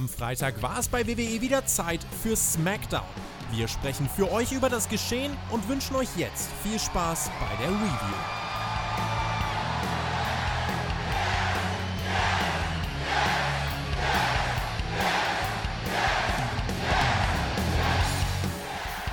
Am Freitag war es bei WWE wieder Zeit für SmackDown. Wir sprechen für euch über das Geschehen und wünschen euch jetzt viel Spaß bei der Review.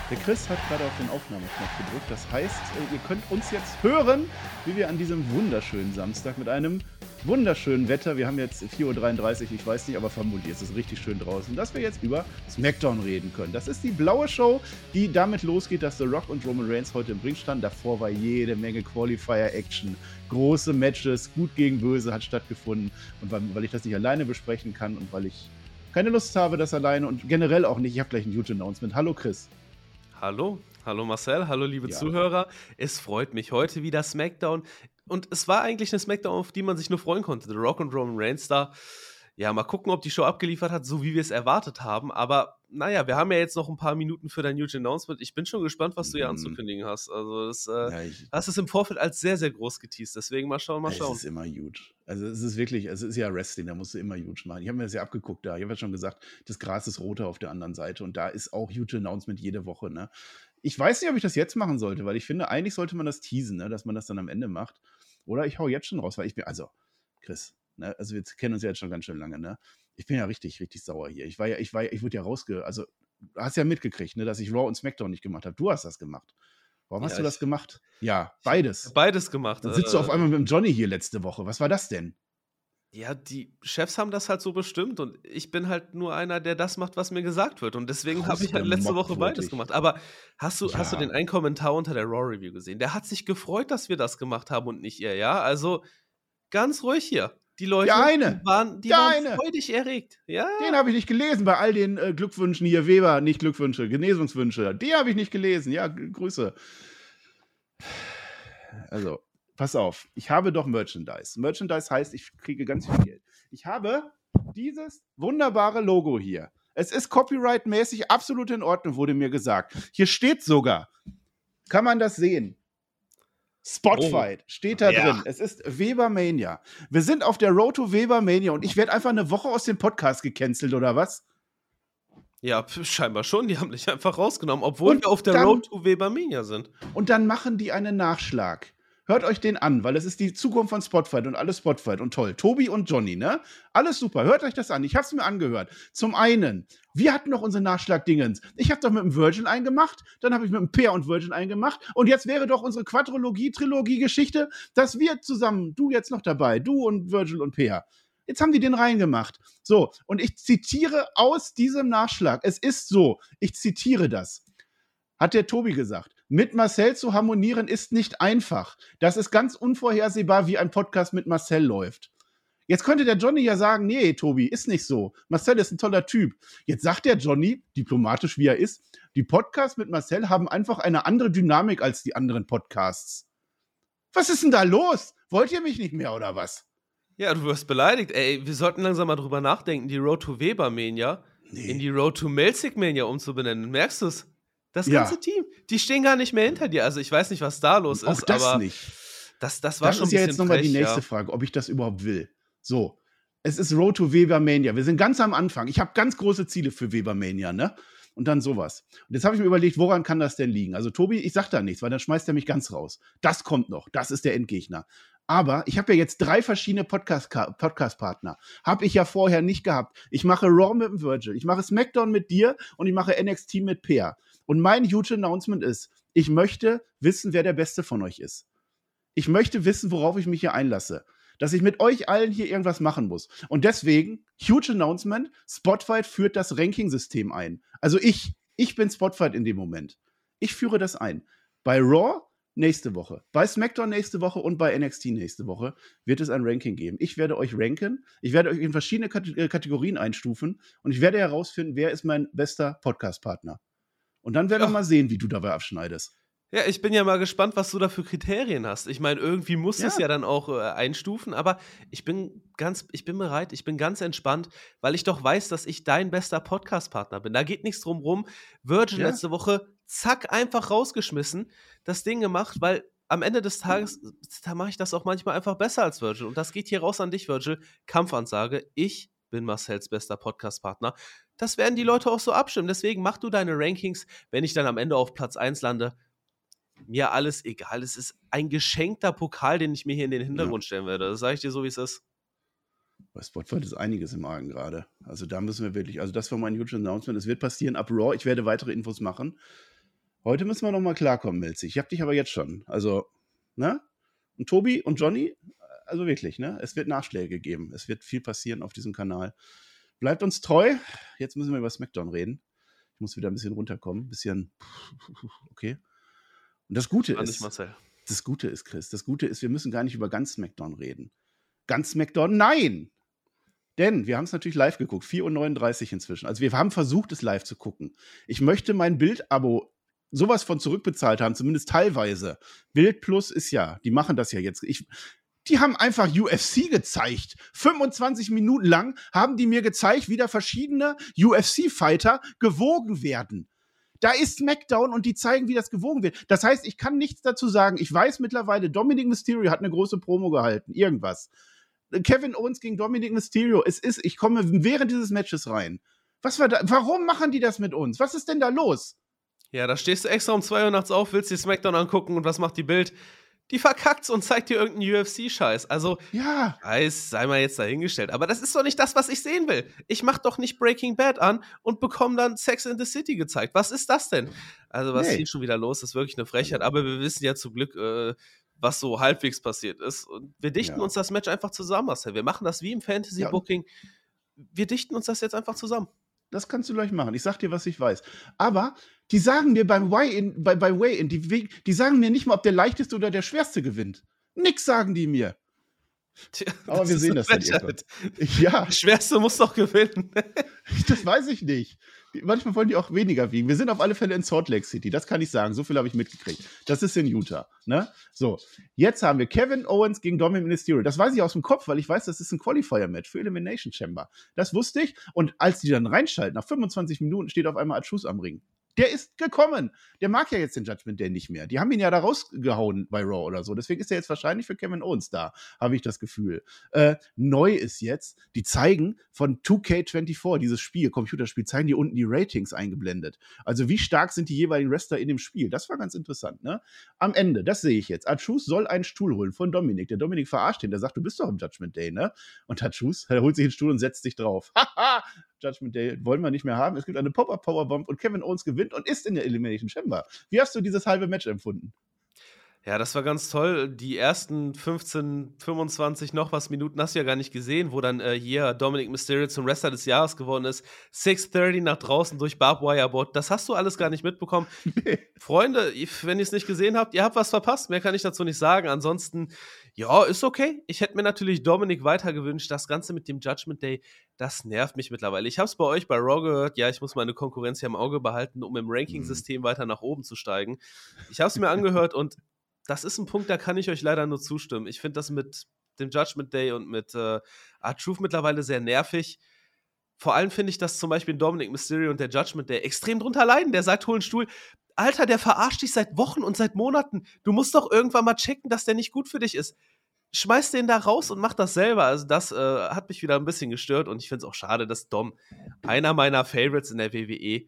Der Chris hat gerade auf den Aufnahmeknopf gedrückt. Das heißt, äh, ihr könnt uns jetzt hören, wie wir an diesem wunderschönen Samstag mit einem wunderschönen Wetter, wir haben jetzt 4.33 Uhr, ich weiß nicht, aber vermutlich ist es richtig schön draußen, dass wir jetzt über SmackDown reden können. Das ist die blaue Show, die damit losgeht, dass The Rock und Roman Reigns heute im Ring standen. Davor war jede Menge Qualifier-Action, große Matches, gut gegen böse hat stattgefunden. Und weil ich das nicht alleine besprechen kann und weil ich keine Lust habe, das alleine und generell auch nicht, ich habe gleich ein Huge Announcement. Hallo Chris. Hallo, hallo Marcel, hallo liebe ja. Zuhörer. Es freut mich heute wieder SmackDown. Und es war eigentlich eine SmackDown, auf die man sich nur freuen konnte. The Rock und Roman Reigns da. Ja, mal gucken, ob die Show abgeliefert hat, so wie wir es erwartet haben. Aber naja, wir haben ja jetzt noch ein paar Minuten für dein Huge Announcement. Ich bin schon gespannt, was du hier mhm. anzukündigen hast. Also, das, äh, ja, ich, hast es im Vorfeld als sehr, sehr groß geteased. Deswegen mal schauen, mal schauen. Es ist immer huge. Also, es ist wirklich, es ist ja Wrestling, da musst du immer huge machen. Ich habe mir das ja abgeguckt da. Ich habe ja schon gesagt, das Gras ist roter auf der anderen Seite. Und da ist auch Huge Announcement jede Woche. Ne? Ich weiß nicht, ob ich das jetzt machen sollte, weil ich finde, eigentlich sollte man das teasen, ne? dass man das dann am Ende macht. Oder ich hau jetzt schon raus, weil ich bin, also, Chris, ne, also wir kennen uns ja jetzt schon ganz schön lange, ne? Ich bin ja richtig, richtig sauer hier. Ich war ja, ich war ja, ich wurde ja rausge, also, du hast ja mitgekriegt, ne, dass ich Raw und SmackDown nicht gemacht habe. Du hast das gemacht. Warum ja, hast du das gemacht? Ja, beides. Beides gemacht. Dann sitzt äh, du auf einmal mit dem Johnny hier letzte Woche. Was war das denn? Ja, die Chefs haben das halt so bestimmt und ich bin halt nur einer, der das macht, was mir gesagt wird. Und deswegen habe ich halt letzte Woche beides gemacht. Aber hast du, ja. hast du den einen Kommentar unter der Raw Review gesehen? Der hat sich gefreut, dass wir das gemacht haben und nicht ihr, ja? Also ganz ruhig hier. Die Leute eine. waren, die waren freudig erregt. Ja? Den habe ich nicht gelesen bei all den äh, Glückwünschen hier. Weber, nicht Glückwünsche, Genesungswünsche. Die habe ich nicht gelesen. Ja, Grüße. Also, pass auf, ich habe doch Merchandise. Merchandise heißt, ich kriege ganz viel Geld. Ich habe dieses wunderbare Logo hier. Es ist copyright-mäßig absolut in Ordnung, wurde mir gesagt. Hier steht sogar, kann man das sehen? Spotfight oh. steht da ja. drin. Es ist Webermania. Wir sind auf der Road to Webermania und ich werde einfach eine Woche aus dem Podcast gecancelt, oder was? Ja, scheinbar schon. Die haben dich einfach rausgenommen, obwohl und wir auf der dann, Road to Webermania sind. Und dann machen die einen Nachschlag. Hört euch den an, weil es ist die Zukunft von Spotfight und alles Spotfight und toll. Tobi und Johnny, ne? Alles super. Hört euch das an. Ich hab's mir angehört. Zum einen, wir hatten noch unsere Nachschlagdingens. Ich habe doch mit dem Virgin eingemacht, dann habe ich mit dem Peer und Virgin eingemacht und jetzt wäre doch unsere Quadrologie-Trilogie-Geschichte, dass wir zusammen, du jetzt noch dabei, du und Virgil und Peer. Jetzt haben die den reingemacht. So, und ich zitiere aus diesem Nachschlag. Es ist so, ich zitiere das. Hat der Tobi gesagt. Mit Marcel zu harmonieren ist nicht einfach. Das ist ganz unvorhersehbar, wie ein Podcast mit Marcel läuft. Jetzt könnte der Johnny ja sagen, nee, Tobi, ist nicht so. Marcel ist ein toller Typ. Jetzt sagt der Johnny, diplomatisch wie er ist, die Podcasts mit Marcel haben einfach eine andere Dynamik als die anderen Podcasts. Was ist denn da los? Wollt ihr mich nicht mehr oder was? Ja, du wirst beleidigt. Ey, wir sollten langsam mal drüber nachdenken, die Road to Weber Mania nee. in die Road to Melzig Mania umzubenennen. Merkst du es? Das ganze ja. Team. Die stehen gar nicht mehr hinter dir. Also ich weiß nicht, was da los ist. Auch das aber nicht. Das, das war das schon ist ja jetzt nochmal die nächste ja. Frage, ob ich das überhaupt will. So, es ist Road to Webermania. Wir sind ganz am Anfang. Ich habe ganz große Ziele für Webermania, ne? Und dann sowas. Und jetzt habe ich mir überlegt, woran kann das denn liegen? Also Tobi, ich sag da nichts, weil dann schmeißt er mich ganz raus. Das kommt noch. Das ist der Endgegner. Aber ich habe ja jetzt drei verschiedene Podcast-Partner. Podcast habe ich ja vorher nicht gehabt. Ich mache Raw mit dem Virgil, ich mache SmackDown mit dir und ich mache NXT mit Peer. Und mein huge Announcement ist, ich möchte wissen, wer der Beste von euch ist. Ich möchte wissen, worauf ich mich hier einlasse. Dass ich mit euch allen hier irgendwas machen muss. Und deswegen, huge Announcement, Spotfight führt das Ranking-System ein. Also ich, ich bin Spotfight in dem Moment. Ich führe das ein. Bei Raw nächste Woche, bei SmackDown nächste Woche und bei NXT nächste Woche wird es ein Ranking geben. Ich werde euch ranken, ich werde euch in verschiedene äh, Kategorien einstufen und ich werde herausfinden, wer ist mein bester Podcast-Partner. Und dann werden wir mal sehen, wie du dabei abschneidest. Ja, ich bin ja mal gespannt, was du da für Kriterien hast. Ich meine, irgendwie muss ja. es ja dann auch äh, einstufen, aber ich bin ganz, ich bin bereit, ich bin ganz entspannt, weil ich doch weiß, dass ich dein bester Podcast-Partner bin. Da geht nichts drum rum. Virgin ja. letzte Woche, zack, einfach rausgeschmissen, das Ding gemacht, weil am Ende des Tages, da mache ich das auch manchmal einfach besser als Virgil. Und das geht hier raus an dich, Virgil. Kampfansage. Ich bin Marcells bester Podcast-Partner. Das werden die Leute auch so abstimmen. Deswegen mach du deine Rankings. Wenn ich dann am Ende auf Platz 1 lande, mir alles egal. Es ist ein geschenkter Pokal, den ich mir hier in den Hintergrund stellen werde. Das sage ich dir so, wie es ist. Bei Spotfight ist einiges im Argen gerade. Also da müssen wir wirklich, also das war mein huge Announcement. Es wird passieren ab Raw. Ich werde weitere Infos machen. Heute müssen wir noch mal klarkommen, Melzi. Ich habe dich aber jetzt schon. Also, ne? Und Tobi und Johnny, also wirklich, ne? Es wird Nachschläge geben. Es wird viel passieren auf diesem Kanal. Bleibt uns treu. Jetzt müssen wir über SmackDown reden. Ich muss wieder ein bisschen runterkommen. Ein bisschen, okay. Und das Gute ist, das Gute ist, Chris, das Gute ist, wir müssen gar nicht über ganz SmackDown reden. Ganz SmackDown, nein! Denn wir haben es natürlich live geguckt, 4.39 Uhr inzwischen. Also wir haben versucht, es live zu gucken. Ich möchte mein Bild-Abo sowas von zurückbezahlt haben, zumindest teilweise. Bild Plus ist ja, die machen das ja jetzt. Ich, die haben einfach UFC gezeigt. 25 Minuten lang haben die mir gezeigt, wie da verschiedene UFC-Fighter gewogen werden. Da ist SmackDown und die zeigen, wie das gewogen wird. Das heißt, ich kann nichts dazu sagen. Ich weiß mittlerweile, Dominic Mysterio hat eine große Promo gehalten. Irgendwas. Kevin Owens gegen Dominic Mysterio. Es ist, ich komme während dieses Matches rein. Was war da? Warum machen die das mit uns? Was ist denn da los? Ja, da stehst du extra um 2 Uhr nachts auf, willst dir SmackDown angucken und was macht die Bild? Die verkackt's und zeigt dir irgendeinen UFC-Scheiß. Also, ja. Weiß, sei mal jetzt dahingestellt. Aber das ist doch nicht das, was ich sehen will. Ich mach doch nicht Breaking Bad an und bekomme dann Sex in the City gezeigt. Was ist das denn? Also, was nee. hier schon wieder los ist, wirklich eine Frechheit. Aber wir wissen ja zum Glück, äh, was so halbwegs passiert ist. Und wir dichten ja. uns das Match einfach zusammen, Marcel. Wir machen das wie im Fantasy-Booking. Ja. Wir dichten uns das jetzt einfach zusammen. Das kannst du gleich machen. Ich sag dir, was ich weiß. Aber die sagen mir beim Way-In, bei, bei Way-In, die, die sagen mir nicht mal, ob der leichteste oder der schwerste gewinnt. Nix sagen die mir. Tja, Aber wir sehen das dann Ja. Der Schwerste muss doch gewinnen. das weiß ich nicht. Manchmal wollen die auch weniger wiegen. Wir sind auf alle Fälle in Salt Lake City, das kann ich sagen. So viel habe ich mitgekriegt. Das ist in Utah. Ne? So, jetzt haben wir Kevin Owens gegen Dominic Mysterio. Das weiß ich aus dem Kopf, weil ich weiß, das ist ein Qualifier-Match für Elimination Chamber. Das wusste ich. Und als die dann reinschalten, nach 25 Minuten steht auf einmal Schuss am Ring. Der ist gekommen. Der mag ja jetzt den Judgment Day nicht mehr. Die haben ihn ja da rausgehauen bei Raw oder so. Deswegen ist er jetzt wahrscheinlich für Kevin Owens da, habe ich das Gefühl. Äh, neu ist jetzt, die zeigen von 2K24, dieses Spiel, Computerspiel, zeigen die unten die Ratings eingeblendet. Also wie stark sind die jeweiligen Wrestler in dem Spiel? Das war ganz interessant, ne? Am Ende, das sehe ich jetzt. Achus soll einen Stuhl holen von Dominik. Der Dominik verarscht ihn. Der sagt, du bist doch im Judgment Day, ne? Und Achus, er holt sich den Stuhl und setzt sich drauf. Haha! Judgment Day wollen wir nicht mehr haben. Es gibt eine Pop-Up Powerbomb und Kevin Owens gewinnt und ist in der Elimination Chamber. Wie hast du dieses halbe Match empfunden? Ja, das war ganz toll. Die ersten 15, 25 noch was Minuten hast du ja gar nicht gesehen, wo dann äh, hier Dominic Mysterio zum Wrestler des Jahres geworden ist. 6.30 nach draußen durch Barb Wire Board. Das hast du alles gar nicht mitbekommen. Freunde, wenn ihr es nicht gesehen habt, ihr habt was verpasst. Mehr kann ich dazu nicht sagen. Ansonsten, ja, ist okay. Ich hätte mir natürlich Dominic weiter gewünscht. Das Ganze mit dem Judgment Day, das nervt mich mittlerweile. Ich habe es bei euch bei Raw gehört. Ja, ich muss meine Konkurrenz hier im Auge behalten, um im Ranking-System mhm. weiter nach oben zu steigen. Ich habe es mir angehört und das ist ein Punkt, da kann ich euch leider nur zustimmen. Ich finde das mit dem Judgment Day und mit äh, Art Truth mittlerweile sehr nervig. Vor allem finde ich, dass zum Beispiel Dominic Mysterio und der Judgment Day extrem drunter leiden. Der sagt, hol einen Stuhl. Alter, der verarscht dich seit Wochen und seit Monaten. Du musst doch irgendwann mal checken, dass der nicht gut für dich ist. Schmeiß den da raus und mach das selber. Also, das äh, hat mich wieder ein bisschen gestört und ich finde es auch schade, dass Dom, einer meiner Favorites in der WWE,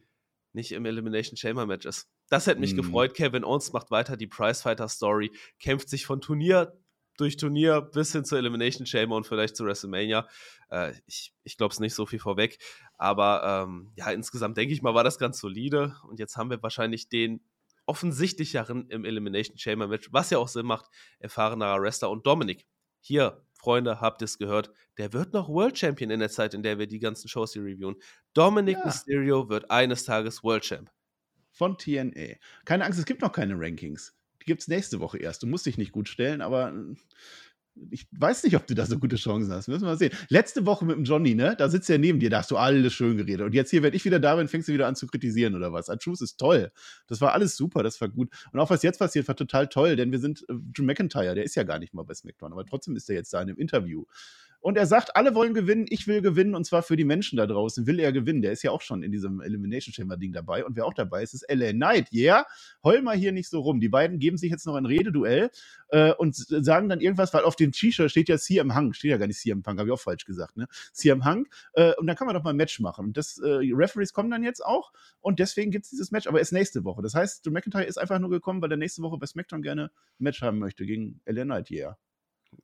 nicht im Elimination Chamber Match ist. Das hätte mich mm. gefreut. Kevin Owens macht weiter die Prizefighter Story, kämpft sich von Turnier durch Turnier bis hin zur Elimination Chamber und vielleicht zu WrestleMania. Äh, ich ich glaube es nicht so viel vorweg. Aber ähm, ja, insgesamt denke ich mal, war das ganz solide. Und jetzt haben wir wahrscheinlich den offensichtlicheren im Elimination Chamber Match, was ja auch Sinn macht, erfahrenerer Wrestler und Dominik. Hier, Freunde, habt ihr es gehört, der wird noch World Champion in der Zeit, in der wir die ganzen Shows hier reviewen. Dominic ja. Mysterio wird eines Tages World Champ von TNA. Keine Angst, es gibt noch keine Rankings. Gibt es nächste Woche erst. Du musst dich nicht gut stellen, aber äh, ich weiß nicht, ob du da so gute Chancen hast. Müssen wir mal sehen. Letzte Woche mit dem Johnny, ne? Da sitzt er neben dir, da hast du alles schön geredet. Und jetzt hier werde ich wieder da bin, fängst du wieder an zu kritisieren oder was. Achus ist toll. Das war alles super, das war gut. Und auch was jetzt passiert, war total toll, denn wir sind, äh, Drew McIntyre, der ist ja gar nicht mal bei SmackDown, aber trotzdem ist er jetzt da in einem Interview. Und er sagt, alle wollen gewinnen, ich will gewinnen und zwar für die Menschen da draußen will er gewinnen. Der ist ja auch schon in diesem Elimination Chamber Ding dabei und wer auch dabei ist, ist LA Knight. Yeah, heul mal hier nicht so rum. Die beiden geben sich jetzt noch ein Rededuell äh, und sagen dann irgendwas, weil auf dem T-Shirt steht ja CM Hang, steht ja gar nicht CM Punk, habe ich auch falsch gesagt, ne? CM Hang. Äh, und dann kann man doch mal ein Match machen. Und das äh, Referees kommen dann jetzt auch und deswegen gibt es dieses Match, aber erst nächste Woche. Das heißt, Drew McIntyre ist einfach nur gekommen, weil er nächste Woche bei SmackDown gerne ein Match haben möchte gegen LA Knight. Yeah.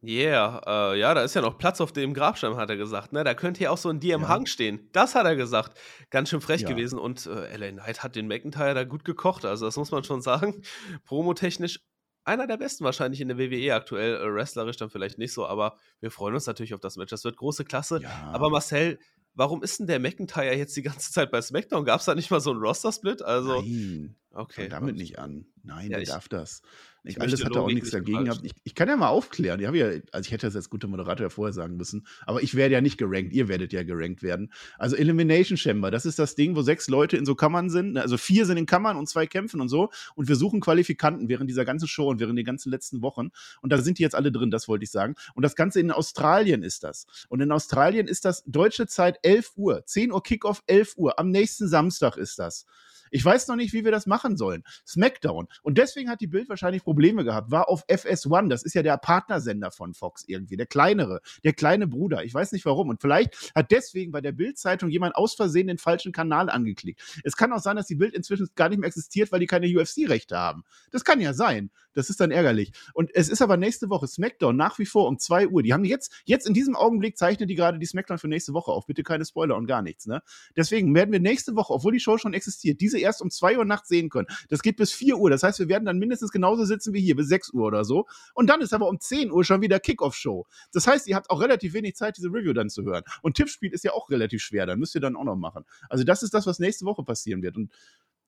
Yeah, äh, ja, da ist ja noch Platz auf dem Grabstein, hat er gesagt. Ne? Da könnte ja auch so ein DM Ja. Hang stehen. Das hat er gesagt. Ganz schön frech Ja. gewesen. Und äh, LA Knight hat den McIntyre da gut gekocht. Also, das muss man schon sagen. Promotechnisch einer der besten wahrscheinlich in der WWE aktuell. Äh, wrestlerisch dann vielleicht nicht so, aber wir freuen uns natürlich auf das Match. Das wird große Klasse. Ja. Aber Marcel, warum ist denn der McIntyre jetzt die ganze Zeit bei SmackDown? Gab es da nicht mal so einen Roster-Split? Also, Nein, okay. fang damit nicht an. Nein, Ja, der ich- darf das. ich Ich, alles hat er auch nichts nicht dagegen gehabt. Ich, ich kann ja mal aufklären. Ich ja, also ich hätte das als guter Moderator ja vorher sagen müssen, aber ich werde ja nicht gerankt. Ihr werdet ja gerankt werden. Also Elimination Chamber, das ist das Ding, wo sechs Leute in so Kammern sind. ne, Also vier sind in Kammern und zwei kämpfen und so. Und wir suchen Qualifikanten während dieser ganzen Show und während den ganzen letzten Wochen. Und da sind die jetzt alle drin, das wollte ich sagen. Und das Ganze in Australien ist das. Und in Australien ist das deutsche Zeit 11 Uhr. 10 Uhr Kickoff, 11 Uhr. Am nächsten Samstag ist das. Ich weiß noch nicht, wie wir das machen sollen. SmackDown. Und deswegen hat die Bild wahrscheinlich Probleme gehabt. War auf FS1. Das ist ja der Partnersender von Fox irgendwie. Der kleinere. Der kleine Bruder. Ich weiß nicht warum. Und vielleicht hat deswegen bei der Bild-Zeitung jemand aus Versehen den falschen Kanal angeklickt. Es kann auch sein, dass die Bild inzwischen gar nicht mehr existiert, weil die keine UFC-Rechte haben. Das kann ja sein. Das ist dann ärgerlich. Und es ist aber nächste Woche SmackDown nach wie vor um 2 Uhr. Die haben jetzt, jetzt in diesem Augenblick zeichnen die gerade die SmackDown für nächste Woche auf. Bitte keine Spoiler und gar nichts, ne? Deswegen werden wir nächste Woche, obwohl die Show schon existiert, diese erst um 2 Uhr nachts sehen können. Das geht bis 4 Uhr. Das heißt, wir werden dann mindestens genauso sitzen wie hier, bis 6 Uhr oder so. Und dann ist aber um 10 Uhr schon wieder Kickoff-Show. Das heißt, ihr habt auch relativ wenig Zeit, diese Review dann zu hören. Und Tippspiel ist ja auch relativ schwer. Dann müsst ihr dann auch noch machen. Also, das ist das, was nächste Woche passieren wird. Und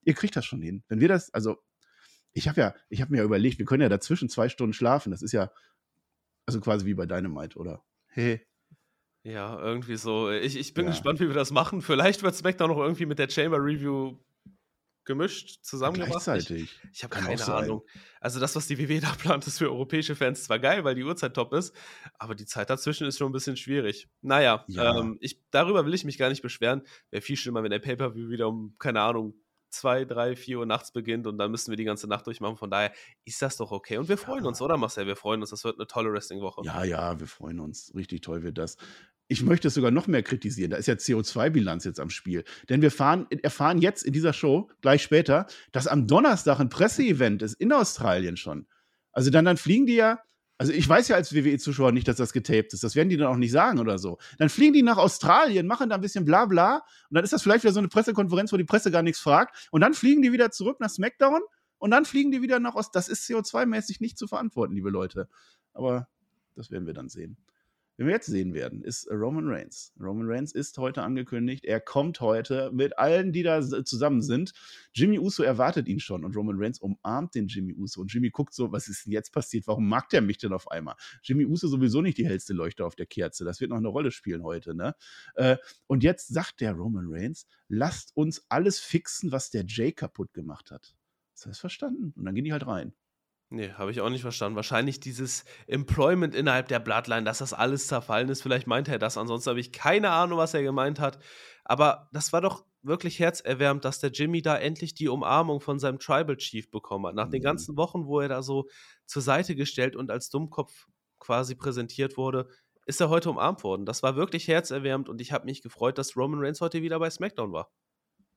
ihr kriegt das schon hin. Wenn wir das, also, ich habe ja, ich habe mir ja überlegt, wir können ja dazwischen zwei Stunden schlafen. Das ist ja, also quasi wie bei Dynamite, oder? Hey. Ja, irgendwie so. Ich, ich bin Ja. gespannt, wie wir das machen. Vielleicht wird SmackDown noch irgendwie mit der Chamber Review gemischt, zusammen gemacht. Ich, Gleichzeitig. ich habe keine. Ahnung. Also das, was die WWE da plant, ist für europäische Fans zwar geil, weil die Uhrzeit top ist, aber die Zeit dazwischen ist schon ein bisschen schwierig. Naja, Ja. ähm, ich, darüber will ich mich gar nicht beschweren. Wäre viel schlimmer, wenn der Pay-Per-View wieder um, keine Ahnung, zwei, drei, vier Uhr nachts beginnt und dann müssen wir die ganze Nacht durchmachen. Von daher ist das doch okay. Und wir freuen Ja. uns, oder Marcel? Wir freuen uns. Das wird eine tolle Wrestling-Woche. Ja, ja, wir freuen uns. Richtig toll wird das. Ich möchte es sogar noch mehr kritisieren. Da ist ja CO2-Bilanz jetzt am Spiel. Denn wir fahren, erfahren jetzt in dieser Show, gleich später, dass am Donnerstag ein Presseevent ist in Australien schon. Also dann, dann fliegen die ja, also ich weiß ja als WWE-Zuschauer nicht, dass das getaped ist. Das werden die dann auch nicht sagen oder so. Dann fliegen die nach Australien, machen da ein bisschen bla bla und dann ist das vielleicht wieder so eine Pressekonferenz, wo die Presse gar nichts fragt. Und dann fliegen die wieder zurück nach SmackDown und dann fliegen die wieder nach Ost. Das ist CO2-mäßig nicht zu verantworten, liebe Leute. Aber das werden wir dann sehen. Wenn wir jetzt sehen werden, ist Roman Reigns. Roman Reigns ist heute angekündigt. Er kommt heute mit allen, die da zusammen sind. Jimmy Uso erwartet ihn schon und Roman Reigns umarmt den Jimmy Uso. Und Jimmy guckt so, was ist denn jetzt passiert? Warum mag der mich denn auf einmal? Jimmy Uso sowieso nicht die hellste Leuchte auf der Kerze. Das wird noch eine Rolle spielen heute, ne? Äh, und jetzt sagt der Roman Reigns, lasst uns alles fixen, was der Jay kaputt gemacht hat. Das heißt verstanden. Und dann gehen die halt rein. Nee, habe ich auch nicht verstanden. Wahrscheinlich dieses Employment innerhalb der Bloodline, dass das alles zerfallen ist. Vielleicht meinte er das. Ansonsten habe ich keine Ahnung, was er gemeint hat. Aber das war doch wirklich herzerwärmend, dass der Jimmy da endlich die Umarmung von seinem Tribal Chief bekommen hat. Nach den Mhm. ganzen Wochen, wo er da so zur Seite gestellt und als Dummkopf quasi präsentiert wurde, ist er heute umarmt worden. Das war wirklich herzerwärmend und ich habe mich gefreut, dass Roman Reigns heute wieder bei SmackDown war.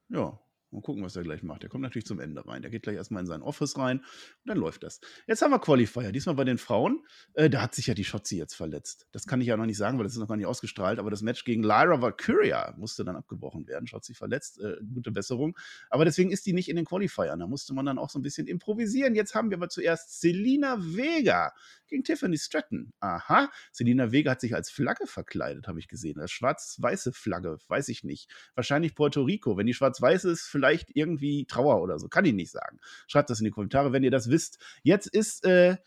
Ja, mal gucken, was er gleich macht. Der kommt natürlich zum Ende rein. Der geht gleich erstmal in sein Office rein und dann läuft das. Jetzt haben wir Qualifier. Diesmal bei den Frauen. Äh, da hat sich ja die Shotzi jetzt verletzt. Das kann ich ja noch nicht sagen, weil das ist noch gar nicht ausgestrahlt. Aber das Match gegen Lyra Valkyria musste dann abgebrochen werden. Shotzi verletzt. Äh, gute Besserung. Aber deswegen ist die nicht in den Qualifiern. Da musste man dann auch so ein bisschen improvisieren. Jetzt haben wir aber zuerst Selina Vega gegen Tiffany Stratton. Aha. Selina Vega hat sich als Flagge verkleidet, habe ich gesehen. Als schwarz-weiße Flagge. Weiß ich nicht. Wahrscheinlich Puerto Rico. Wenn die schwarz-weiß ist, vielleicht irgendwie Trauer oder so. Kann ich nicht sagen. Schreibt das in die Kommentare, wenn ihr das wisst. Jetzt ist, äh,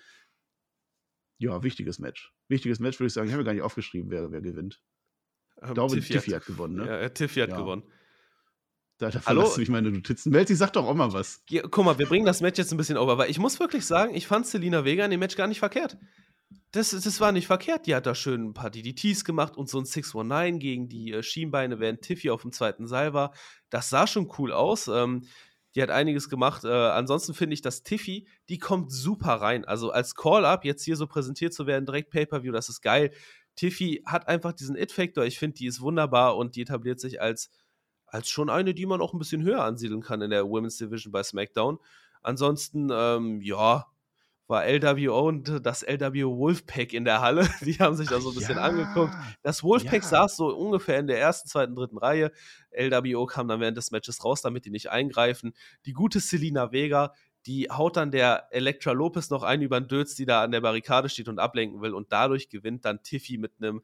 ja, wichtiges Match. Wichtiges Match, würde ich sagen. Ich habe mir gar nicht aufgeschrieben, wer, wer gewinnt. Ich Ähm, glaube, Tiffy hat gewonnen, ne? Ja, äh, Tiffy hat Ja. gewonnen. Da, da du mich meine Notizen. Melzi, sag doch auch mal was. Ja, guck mal, wir bringen das Match jetzt ein bisschen over, weil ich muss wirklich sagen, ich fand Selina Vega in dem Match gar nicht verkehrt. Das, das war nicht verkehrt. Die hat da schön ein paar DDTs gemacht und so ein 619 gegen die äh, Schienbeine, während Tiffy auf dem zweiten Seil war. Das sah schon cool aus. Ähm, die hat einiges gemacht. Äh, ansonsten finde ich, dass Tiffy, die kommt super rein. Also als Call-Up jetzt hier so präsentiert zu werden, direkt Pay-Per-View, das ist geil. Tiffy hat einfach diesen It-Factor. Ich finde, die ist wunderbar und die etabliert sich als, als schon eine, die man auch ein bisschen höher ansiedeln kann in der Women's Division bei SmackDown. Ansonsten, ähm, ja, war LWO und das LWO Wolfpack in der Halle. Die haben sich da so ein bisschen ja, angeguckt. Das Wolfpack ja. saß so ungefähr in der ersten, zweiten, dritten Reihe. LWO kam dann während des Matches raus, damit die nicht eingreifen. Die gute Selina Vega, die haut dann der Elektra Lopez noch ein über den Dötz, die da an der Barrikade steht und ablenken will. Und dadurch gewinnt dann Tiffy mit einem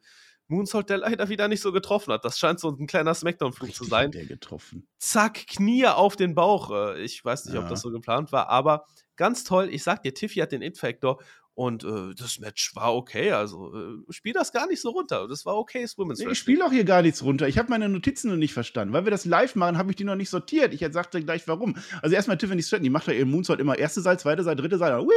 Moonsault, der leider wieder nicht so getroffen hat. Das scheint so ein kleiner Smackdown-Flug zu sein. Der getroffen. Zack, Knie auf den Bauch. Äh, ich weiß nicht, ja. ob das so geplant war, aber ganz toll. Ich sag dir, Tiffy hat den It-Factor und äh, das Match war okay. Also äh, spiel das gar nicht so runter. Das war okay, Women's nee, Ich spiele auch hier gar nichts runter. Ich habe meine Notizen noch nicht verstanden. Weil wir das live machen, habe ich die noch nicht sortiert. Ich sagte gleich warum. Also erstmal Tiffany Stratton, die macht ja ihren Moonsault immer erste Seite, zweite Seite, dritte Seite. Hui!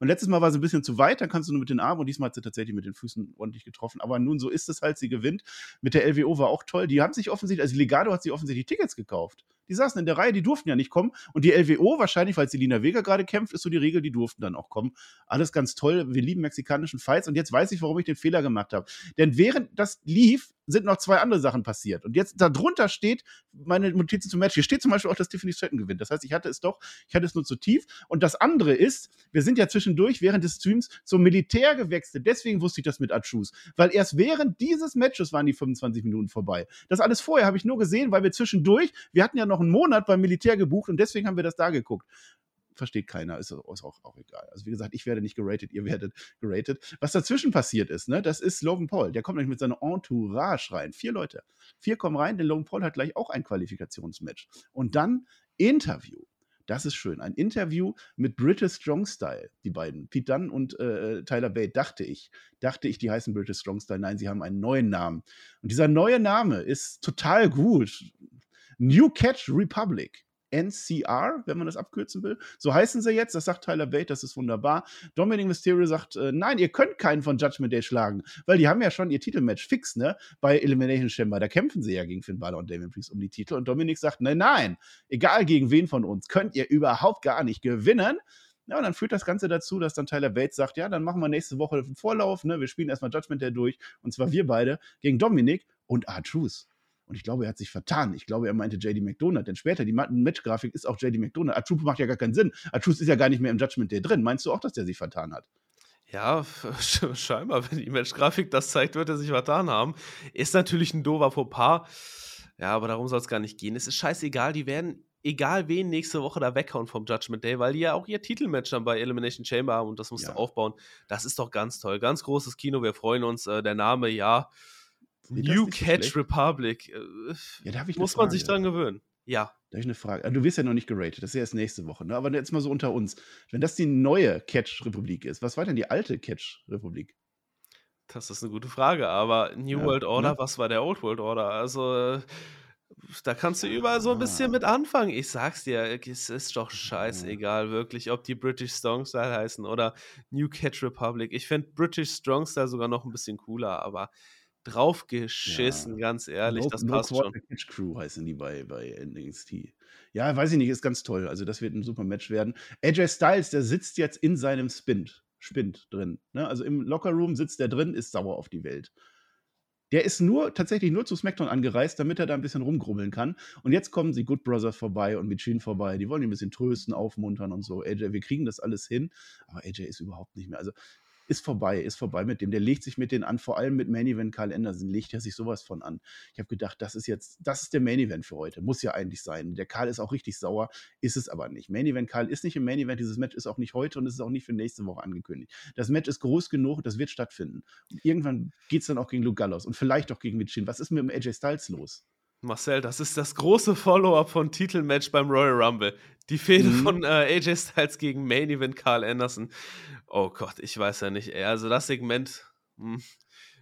Und letztes Mal war sie ein bisschen zu weit, dann kannst du nur mit den Armen und diesmal hat sie tatsächlich mit den Füßen ordentlich getroffen. Aber nun, so ist es halt, sie gewinnt. Mit der LWO war auch toll. Die haben sich offensichtlich, also Legado hat sich offensichtlich Tickets gekauft. Die saßen in der Reihe, die durften ja nicht kommen. Und die LWO, wahrscheinlich, weil Selina Vega gerade kämpft, ist so die Regel, die durften dann auch kommen. Alles ganz toll. Wir lieben mexikanischen Fights. Und jetzt weiß ich, warum ich den Fehler gemacht habe. Denn während das lief, sind noch zwei andere Sachen passiert. Und jetzt darunter steht meine Notizen zum Match. Hier steht zum Beispiel auch, dass Tiffany Stratton gewinnt. Das heißt, ich hatte es doch, ich hatte es nur zu tief. Und das andere ist, wir sind ja zwischendurch während des Streams zum Militär gewechselt. Deswegen wusste ich das mit Achus. Weil erst während dieses Matches waren die 25 Minuten vorbei. Das alles vorher habe ich nur gesehen, weil wir zwischendurch, wir hatten ja noch einen Monat beim Militär gebucht und deswegen haben wir das da geguckt versteht keiner, ist, auch, auch egal. Also wie gesagt, ich werde nicht geratet, ihr werdet geratet. Was dazwischen passiert ist, ne, das ist Logan Paul. Der kommt nämlich mit seiner Entourage rein. Vier Leute. Vier kommen rein, denn Logan Paul hat gleich auch ein Qualifikationsmatch. Und dann Interview. Das ist schön. Ein Interview mit British Strong Style, die beiden. Pete Dunn und äh, Tyler Bate, dachte ich. Dachte ich, die heißen British Strong Style. Nein, sie haben einen neuen Namen. Und dieser neue Name ist total gut. New Catch Republic. NCR, wenn man das abkürzen will. So heißen sie jetzt, das sagt Tyler Bate, das ist wunderbar. Dominic Mysterio sagt, äh, nein, ihr könnt keinen von Judgment Day schlagen, weil die haben ja schon ihr Titelmatch fix, ne? Bei Elimination Chamber, da kämpfen sie ja gegen Finn Balor und Damien Priest um die Titel und Dominic sagt, nein, nein, egal gegen wen von uns, könnt ihr überhaupt gar nicht gewinnen. Ja, und dann führt das Ganze dazu, dass dann Tyler Bates sagt, ja, dann machen wir nächste Woche einen Vorlauf, ne? Wir spielen erstmal Judgment Day durch, und zwar wir beide gegen Dominic und R-Truth. Und ich glaube, er hat sich vertan. Ich glaube, er meinte JD McDonald. Denn später, die Match-Grafik ist auch JD McDonald. Atrup macht ja gar keinen Sinn. Atrup ist ja gar nicht mehr im Judgment Day drin. Meinst du auch, dass der sich vertan hat? Ja, scheinbar, wenn die Match-Grafik das zeigt, wird er sich vertan haben. Ist natürlich ein doofer Fauxpas. Ja, aber darum soll es gar nicht gehen. Es ist scheißegal, die werden egal wen nächste Woche da weghauen vom Judgment Day, weil die ja auch ihr Titelmatch dann bei Elimination Chamber haben und das musst ja. du aufbauen. Das ist doch ganz toll. Ganz großes Kino, wir freuen uns. Äh, der Name, ja, New Catch Republic. Äh, ja, da muss man sich dran gewöhnen. Ja. Da habe ich eine Frage. Also, du wirst ja noch nicht geratet, das ist ja erst nächste Woche. Ne? Aber jetzt mal so unter uns. Wenn das die neue Catch-Republik ist, was war denn die alte Catch-Republik? Das ist eine gute Frage, aber New ja, World Order, ne? was war der Old World Order? Also, äh, da kannst du überall so ein bisschen ah. mit anfangen. Ich sag's dir, es ist doch scheißegal, wirklich, ob die British Strong Style heißen oder New Catch Republic. Ich finde British Strong Style sogar noch ein bisschen cooler, aber draufgeschissen, ja. ganz ehrlich. No, das no passt schon. Catch Crew heißen die bei, bei NXT. Ja, weiß ich nicht, ist ganz toll. Also, das wird ein super Match werden. AJ Styles, der sitzt jetzt in seinem Spind, Spind drin. Ne? Also im Lockerroom sitzt der drin, ist sauer auf die Welt. Der ist nur tatsächlich nur zu SmackDown angereist, damit er da ein bisschen rumgrummeln kann. Und jetzt kommen sie Good Brothers vorbei und Michin vorbei. Die wollen ihn ein bisschen trösten, aufmuntern und so. AJ, wir kriegen das alles hin. Aber AJ ist überhaupt nicht mehr. Also ist vorbei, ist vorbei mit dem. Der legt sich mit denen an, vor allem mit Main Event Karl Anderson, legt er sich sowas von an. Ich habe gedacht, das ist jetzt, das ist der Main Event für heute. Muss ja eigentlich sein. Der Karl ist auch richtig sauer, ist es aber nicht. Main Event Karl ist nicht im Main Event, dieses Match ist auch nicht heute und es ist auch nicht für nächste Woche angekündigt. Das Match ist groß genug, das wird stattfinden. Und irgendwann geht es dann auch gegen Luke Gallows und vielleicht auch gegen Mitchin. Was ist mit dem AJ Styles los? Marcel, das ist das große Follow-up von Titelmatch beim Royal Rumble. Die Fehde mhm. von äh, AJ Styles gegen Main Event Carl Anderson. Oh Gott, ich weiß ja nicht. Also das Segment, hm,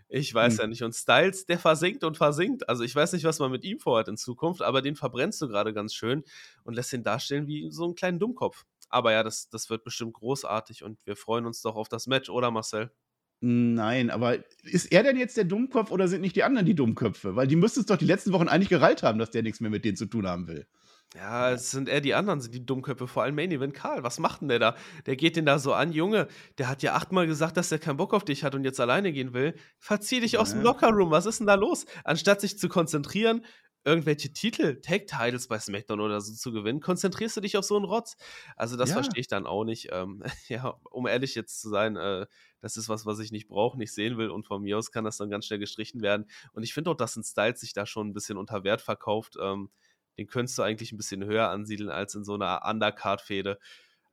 ich weiß mhm. ja nicht. Und Styles, der versinkt und versinkt. Also ich weiß nicht, was man mit ihm vorhat in Zukunft, aber den verbrennst du gerade ganz schön und lässt ihn darstellen wie so einen kleinen Dummkopf. Aber ja, das, das wird bestimmt großartig und wir freuen uns doch auf das Match, oder Marcel? Nein, aber ist er denn jetzt der Dummkopf oder sind nicht die anderen die Dummköpfe? Weil die müssten es doch die letzten Wochen eigentlich gereilt haben, dass der nichts mehr mit denen zu tun haben will. Ja, es sind eher die anderen, sind die Dummköpfe, vor allem Main Event Karl. Was macht denn der da? Der geht den da so an, Junge, der hat ja achtmal gesagt, dass er keinen Bock auf dich hat und jetzt alleine gehen will. Verzieh dich aus dem Lockerroom, was ist denn da los? Anstatt sich zu konzentrieren, irgendwelche Titel, Tag-Titles bei SmackDown oder so zu gewinnen, konzentrierst du dich auf so einen Rotz. Also das ja. verstehe ich dann auch nicht. Ähm, ja, um ehrlich jetzt zu sein, äh, das ist was, was ich nicht brauche, nicht sehen will und von mir aus kann das dann ganz schnell gestrichen werden. Und ich finde auch, dass ein Style sich da schon ein bisschen unter Wert verkauft. Ähm, den könntest du eigentlich ein bisschen höher ansiedeln als in so einer Undercard-Fehde.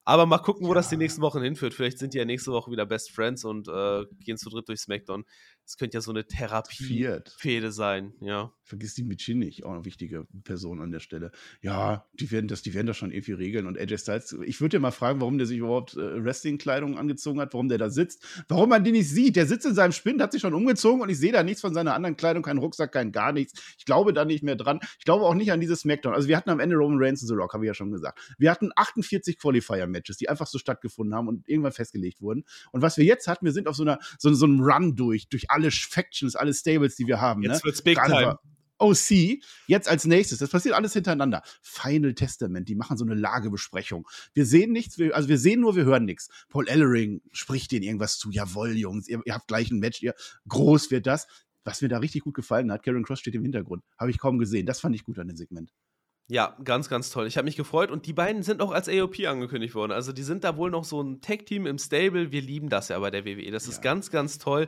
Aber mal gucken, wo ja. das die nächsten Wochen hinführt. Vielleicht sind die ja nächste Woche wieder Best Friends und äh, gehen zu dritt durch SmackDown. Das könnte ja so eine Therapie-Fehde sein, ja. Vergiss die Michin nicht, auch eine wichtige Person an der Stelle. Ja, die werden das, die werden das schon irgendwie regeln. Und AJ Styles, ich würde dir mal fragen, warum der sich überhaupt äh, Wrestling-Kleidung angezogen hat, warum der da sitzt, warum man den nicht sieht. Der sitzt in seinem Spind, hat sich schon umgezogen und ich sehe da nichts von seiner anderen Kleidung, keinen Rucksack, kein gar nichts. Ich glaube da nicht mehr dran. Ich glaube auch nicht an dieses SmackDown. Also wir hatten am Ende Roman Reigns und The Rock, habe ich ja schon gesagt. Wir hatten 48 Qualifier-Matches, die einfach so stattgefunden haben und irgendwann festgelegt wurden. Und was wir jetzt hatten, wir sind auf so einer so, so einem Run durch, durch alle Factions, alle Stables, die wir haben. Jetzt ne? wird's Big Gerade Time. OC, jetzt als nächstes, das passiert alles hintereinander. Final Testament, die machen so eine Lagebesprechung. Wir sehen nichts, wir, also wir sehen nur, wir hören nichts. Paul Ellering spricht denen irgendwas zu. Jawohl, Jungs, ihr, ihr habt gleich ein Match, ihr, groß wird das. Was mir da richtig gut gefallen hat, Karen Cross steht im Hintergrund. Habe ich kaum gesehen. Das fand ich gut an dem Segment. Ja, ganz, ganz toll. Ich habe mich gefreut und die beiden sind auch als AOP angekündigt worden. Also die sind da wohl noch so ein Tag-Team im Stable. Wir lieben das ja bei der WWE. Das ja. ist ganz, ganz toll.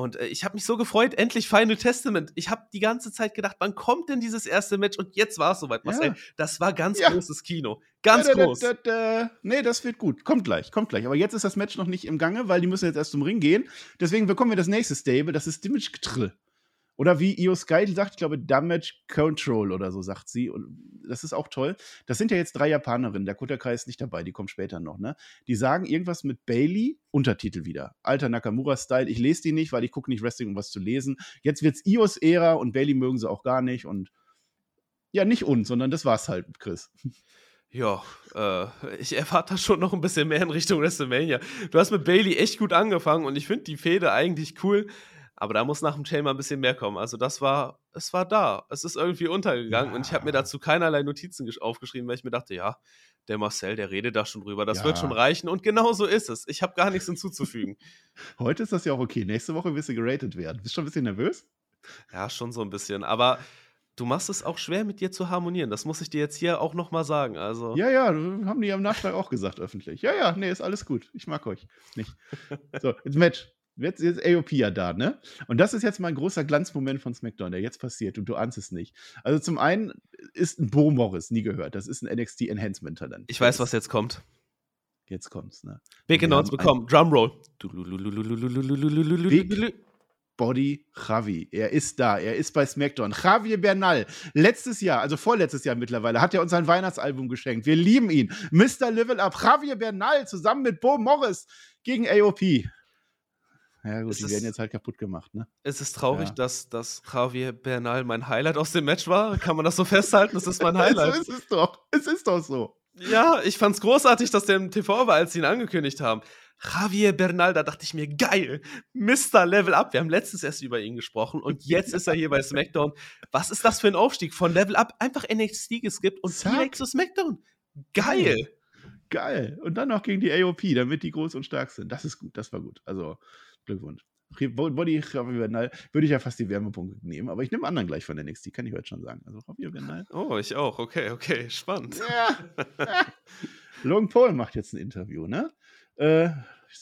Und äh, ich habe mich so gefreut, endlich Final Testament. Ich habe die ganze Zeit gedacht, wann kommt denn dieses erste Match? Und jetzt war es soweit, Marcel. Ja. Das war ganz ja. großes Kino. Ganz da, da, groß. Da, nee, das wird gut. Kommt gleich, kommt gleich. Aber jetzt ist das Match noch nicht im Gange, weil die müssen jetzt erst zum Ring gehen. Deswegen bekommen wir das nächste Stable. Das ist Dimage Trill. Oder wie Io Sky sagt, ich glaube, Damage Control oder so sagt sie. Und das ist auch toll. Das sind ja jetzt drei Japanerinnen. Der Kutakai ist nicht dabei, die kommt später noch, ne? Die sagen irgendwas mit Bailey, Untertitel wieder. Alter Nakamura-Style. Ich lese die nicht, weil ich gucke nicht Wrestling, um was zu lesen. Jetzt wird's Ios Ära und Bailey mögen sie auch gar nicht. Und ja, nicht uns, sondern das war's halt, Chris. Ja, äh, ich erwarte schon noch ein bisschen mehr in Richtung WrestleMania. Du hast mit Bailey echt gut angefangen und ich finde die Fehde eigentlich cool. Aber da muss nach dem Chain mal ein bisschen mehr kommen. Also das war, es war da. Es ist irgendwie untergegangen ja. und ich habe mir dazu keinerlei Notizen aufgeschrieben, weil ich mir dachte, ja, der Marcel, der redet da schon drüber, das ja. wird schon reichen. Und genau so ist es. Ich habe gar nichts hinzuzufügen. Heute ist das ja auch okay. Nächste Woche wirst du geratet werden. Bist du schon ein bisschen nervös? Ja, schon so ein bisschen. Aber du machst es auch schwer, mit dir zu harmonieren. Das muss ich dir jetzt hier auch nochmal sagen. Also. Ja, ja, haben die am Nachschlag auch gesagt öffentlich. Ja, ja, nee, ist alles gut. Ich mag euch. Nicht. So, jetzt Match. Jetzt ist AOP ja da, ne? Und das ist jetzt mal ein großer Glanzmoment von SmackDown, der jetzt passiert und du ahnst es nicht. Also zum einen ist ein Bo Morris, nie gehört. Das ist ein NXT Enhancement Talent. Ich weiß, was jetzt kommt. Jetzt kommt's, ne? Big Announcement bekommen. Drumroll. Big Body Javi. Er ist da. Er ist bei SmackDown. Javier Bernal. Letztes Jahr, also vorletztes Jahr mittlerweile, hat er uns ein Weihnachtsalbum geschenkt. Wir lieben ihn. Mr. Level Up. Javier Bernal zusammen mit Bo Morris gegen AOP. Ja, gut, es die ist, werden jetzt halt kaputt gemacht, ne? Es ist traurig, ja. dass, dass Javier Bernal mein Highlight aus dem Match war. Kann man das so festhalten? Das ist mein Highlight. so ist es doch. Es ist doch so. Ja, ich fand's großartig, dass der im TV war, als sie ihn angekündigt haben. Javier Bernal, da dachte ich mir, geil, Mr. Level Up. Wir haben letztens erst über ihn gesprochen und jetzt ist er hier bei SmackDown. Was ist das für ein Aufstieg? Von Level Up einfach NXT geskippt und Zack. direkt zu SmackDown. Geil. Geil. Und dann noch gegen die AOP, damit die groß und stark sind. Das ist gut, das war gut. Also, Glückwunsch. Body Javier Bernal würde ich ja fast die Wärmepunkte nehmen, aber ich nehme anderen gleich von der NXT, kann ich heute schon sagen. Also Javier Bernal. Oh, ich auch. Okay, okay, spannend. Ja. Logan Paul macht jetzt ein Interview, ne? Äh,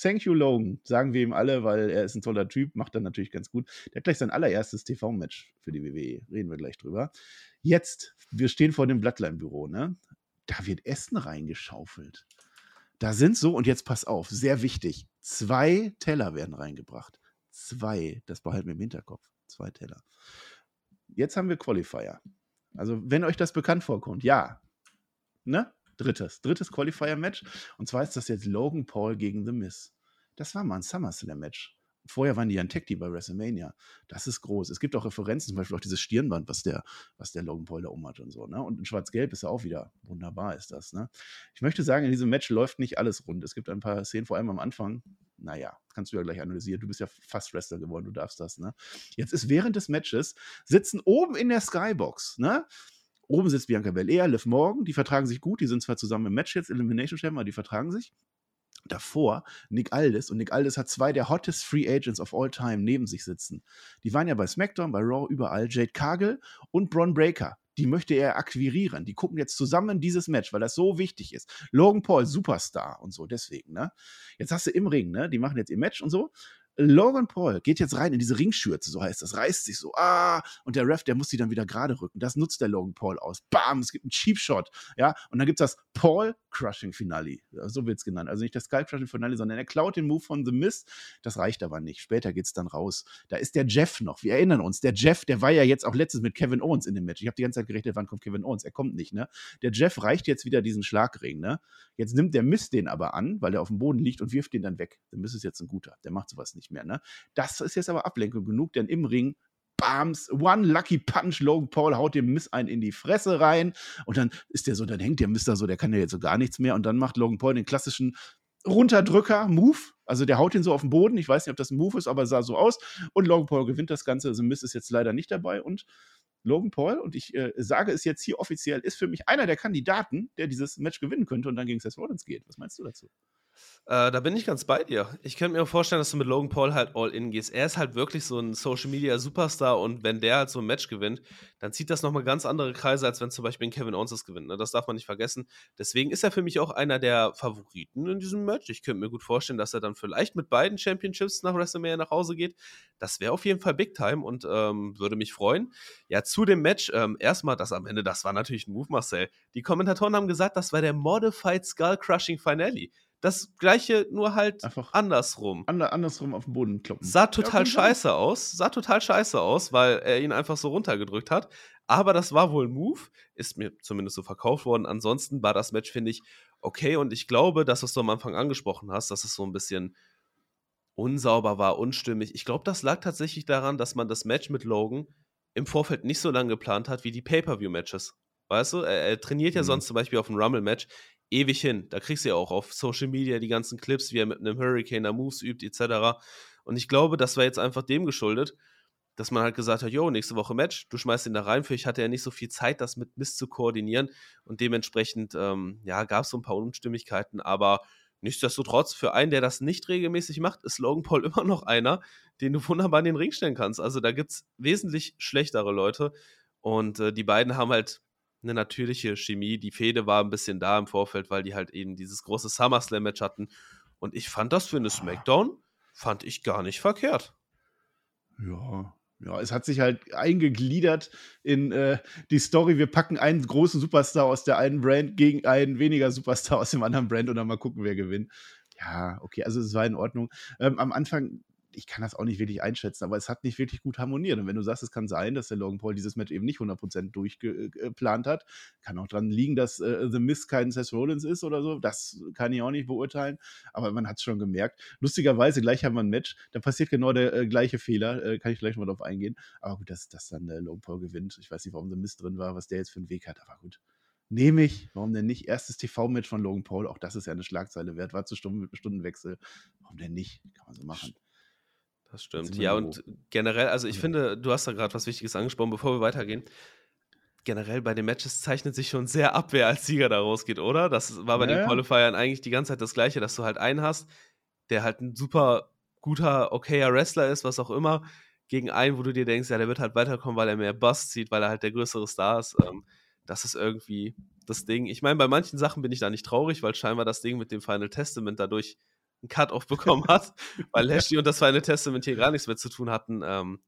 thank you, Logan, sagen wir ihm alle, weil er ist ein toller Typ, macht dann natürlich ganz gut. Der hat gleich sein allererstes TV-Match für die WWE, reden wir gleich drüber. Jetzt, wir stehen vor dem Bloodline-Büro, ne? Da wird Essen reingeschaufelt. Da sind so, und jetzt pass auf, sehr wichtig, zwei Teller werden reingebracht. Zwei, das behalten wir im Hinterkopf. Zwei Teller. Jetzt haben wir Qualifier. Also, wenn euch das bekannt vorkommt, ja. Ne? Drittes, drittes Qualifier-Match. Und zwar ist das jetzt Logan Paul gegen The Miz. Das war mal ein SummerSlam-Match. Vorher waren die ja ein Tech-Team bei WrestleMania. Das ist groß. Es gibt auch Referenzen, zum Beispiel auch dieses Stirnband, was der, was der Logan Paul da umhat und so. Ne? Und in Schwarz-Gelb ist ja auch wieder wunderbar, ist das. Ne? Ich möchte sagen, in diesem Match läuft nicht alles rund. Es gibt ein paar Szenen, vor allem am Anfang. Naja, kannst du ja gleich analysieren. Du bist ja fast Wrestler geworden, du darfst das. Ne? Jetzt ist während des Matches, sitzen oben in der Skybox, ne? Oben sitzt Bianca Belair, Liv Morgan, die vertragen sich gut, die sind zwar zusammen im Match jetzt, Elimination Chamber, aber die vertragen sich davor Nick Aldis und Nick Aldis hat zwei der hottest Free Agents of all time neben sich sitzen. Die waren ja bei SmackDown, bei Raw, überall. Jade Cargill und Bron Breaker. Die möchte er akquirieren. Die gucken jetzt zusammen dieses Match, weil das so wichtig ist. Logan Paul, Superstar und so, deswegen, ne? Jetzt hast du im Ring, ne? Die machen jetzt ihr Match und so. Logan Paul geht jetzt rein in diese Ringschürze, so heißt das, reißt sich so, ah, und der Ref, der muss die dann wieder gerade rücken. Das nutzt der Logan Paul aus. Bam, es gibt einen Cheap Shot, ja, und dann gibt es das Paul Crushing Finale, so wird es genannt. Also nicht das Skull Crushing Finale, sondern er klaut den Move von The Mist. Das reicht aber nicht. Später geht es dann raus. Da ist der Jeff noch, wir erinnern uns, der Jeff, der war ja jetzt auch letztens mit Kevin Owens in dem Match. Ich habe die ganze Zeit gerechnet, wann kommt Kevin Owens? Er kommt nicht, ne? Der Jeff reicht jetzt wieder diesen Schlagring, ne? Jetzt nimmt der Mist den aber an, weil er auf dem Boden liegt und wirft den dann weg. Der Mist ist jetzt ein guter, der macht sowas nicht mehr, ne? Das ist jetzt aber Ablenkung genug, denn im Ring Bams, One Lucky Punch, Logan Paul haut dem Miss einen in die Fresse rein und dann ist der so, dann hängt der Mister so, der kann ja jetzt so gar nichts mehr und dann macht Logan Paul den klassischen Runterdrücker-Move, also der haut ihn so auf den Boden, ich weiß nicht, ob das ein Move ist, aber sah so aus und Logan Paul gewinnt das Ganze, also Miss ist jetzt leider nicht dabei und Logan Paul, und ich äh, sage es jetzt hier offiziell, ist für mich einer der Kandidaten, der dieses Match gewinnen könnte und dann gegen Seth Rollins geht. Was meinst du dazu? Äh, da bin ich ganz bei dir. Ich könnte mir vorstellen, dass du mit Logan Paul halt all in gehst. Er ist halt wirklich so ein Social Media Superstar und wenn der halt so ein Match gewinnt, dann zieht das nochmal ganz andere Kreise, als wenn zum Beispiel ein Kevin Owens das gewinnt. Ne? Das darf man nicht vergessen. Deswegen ist er für mich auch einer der Favoriten in diesem Match. Ich könnte mir gut vorstellen, dass er dann vielleicht mit beiden Championships nach WrestleMania nach Hause geht. Das wäre auf jeden Fall Big Time und ähm, würde mich freuen. Ja, zu dem Match, ähm, erstmal das am Ende, das war natürlich ein Move, Marcel. Die Kommentatoren haben gesagt, das war der Modified Skull Crushing Finale das gleiche, nur halt Einfach andersrum. Ander, andersrum auf den Boden kloppen. Sah total ja, scheiße aus. Sah total scheiße aus, weil er ihn einfach so runtergedrückt hat. Aber das war wohl ein Move. Ist mir zumindest so verkauft worden. Ansonsten war das Match, finde ich, okay. Und ich glaube, das, was du am Anfang angesprochen hast, dass es so ein bisschen unsauber war, unstimmig. Ich glaube, das lag tatsächlich daran, dass man das Match mit Logan im Vorfeld nicht so lange geplant hat wie die Pay-Per-View-Matches. Weißt du, er, er trainiert ja mhm. sonst zum Beispiel auf einem Rumble-Match ewig hin. Da kriegst du ja auch auf Social Media die ganzen Clips, wie er mit einem Hurricane da Moves übt, etc. Und ich glaube, das war jetzt einfach dem geschuldet, dass man halt gesagt hat, jo, nächste Woche Match, du schmeißt ihn da rein. Für ich hatte ja nicht so viel Zeit, das mit Mist zu koordinieren. Und dementsprechend, ähm, ja, gab es so ein paar Unstimmigkeiten, aber nichtsdestotrotz, für einen, der das nicht regelmäßig macht, ist Logan Paul immer noch einer, den du wunderbar in den Ring stellen kannst. Also da gibt es wesentlich schlechtere Leute. Und äh, die beiden haben halt eine natürliche Chemie. Die Fehde war ein bisschen da im Vorfeld, weil die halt eben dieses große SummerSlam-Match hatten. Und ich fand das für eine Smackdown, fand ich gar nicht verkehrt. Ja, ja, es hat sich halt eingegliedert in äh, die Story, wir packen einen großen Superstar aus der einen Brand gegen einen weniger Superstar aus dem anderen Brand und dann mal gucken, wer gewinnt. Ja, okay, also es war in Ordnung. Ähm, am Anfang ich kann das auch nicht wirklich einschätzen, aber es hat nicht wirklich gut harmoniert. Und wenn du sagst, es kann sein, dass der Logan Paul dieses Match eben nicht 100% durchgeplant hat, kann auch daran liegen, dass äh, The Miss kein Seth Rollins ist oder so. Das kann ich auch nicht beurteilen, aber man hat es schon gemerkt. Lustigerweise, gleich haben wir ein Match, da passiert genau der äh, gleiche Fehler, äh, kann ich gleich mal drauf eingehen. Aber gut, dass, dass dann äh, Logan Paul gewinnt. Ich weiß nicht, warum The Miss drin war, was der jetzt für einen Weg hat, aber gut nehme ich. Warum denn nicht? Erstes TV-Match von Logan Paul, auch das ist ja eine Schlagzeile wert, war zu Stunden, Stundenwechsel. Warum denn nicht? Kann man so machen. Das stimmt. Ja, und generell, also ich ja. finde, du hast da gerade was Wichtiges angesprochen, bevor wir weitergehen. Generell bei den Matches zeichnet sich schon sehr ab, wer als Sieger da rausgeht, oder? Das war bei ja, den Qualifiern eigentlich die ganze Zeit das Gleiche, dass du halt einen hast, der halt ein super guter, okayer Wrestler ist, was auch immer, gegen einen, wo du dir denkst, ja, der wird halt weiterkommen, weil er mehr Bust zieht, weil er halt der größere Star ist. Ähm, das ist irgendwie das Ding. Ich meine, bei manchen Sachen bin ich da nicht traurig, weil scheinbar das Ding mit dem Final Testament dadurch einen Cut-Off bekommen hat, weil Lashley und das Final Testament hier gar nichts mehr zu tun hatten. Ähm,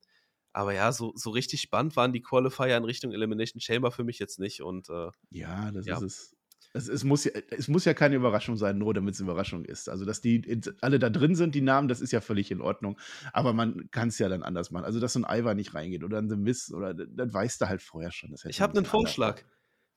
aber ja, so, so richtig spannend waren die Qualifier in Richtung Elimination Chamber für mich jetzt nicht. Und, äh, ja, das ja. ist es. Es, es, muss ja, es muss ja keine Überraschung sein, nur damit es eine Überraschung ist. Also, dass die alle da drin sind, die Namen, das ist ja völlig in Ordnung. Aber man kann es ja dann anders machen. Also, dass so ein Ivar nicht reingeht oder ein The Miss oder das weißt du halt vorher schon. ich habe einen Vorschlag.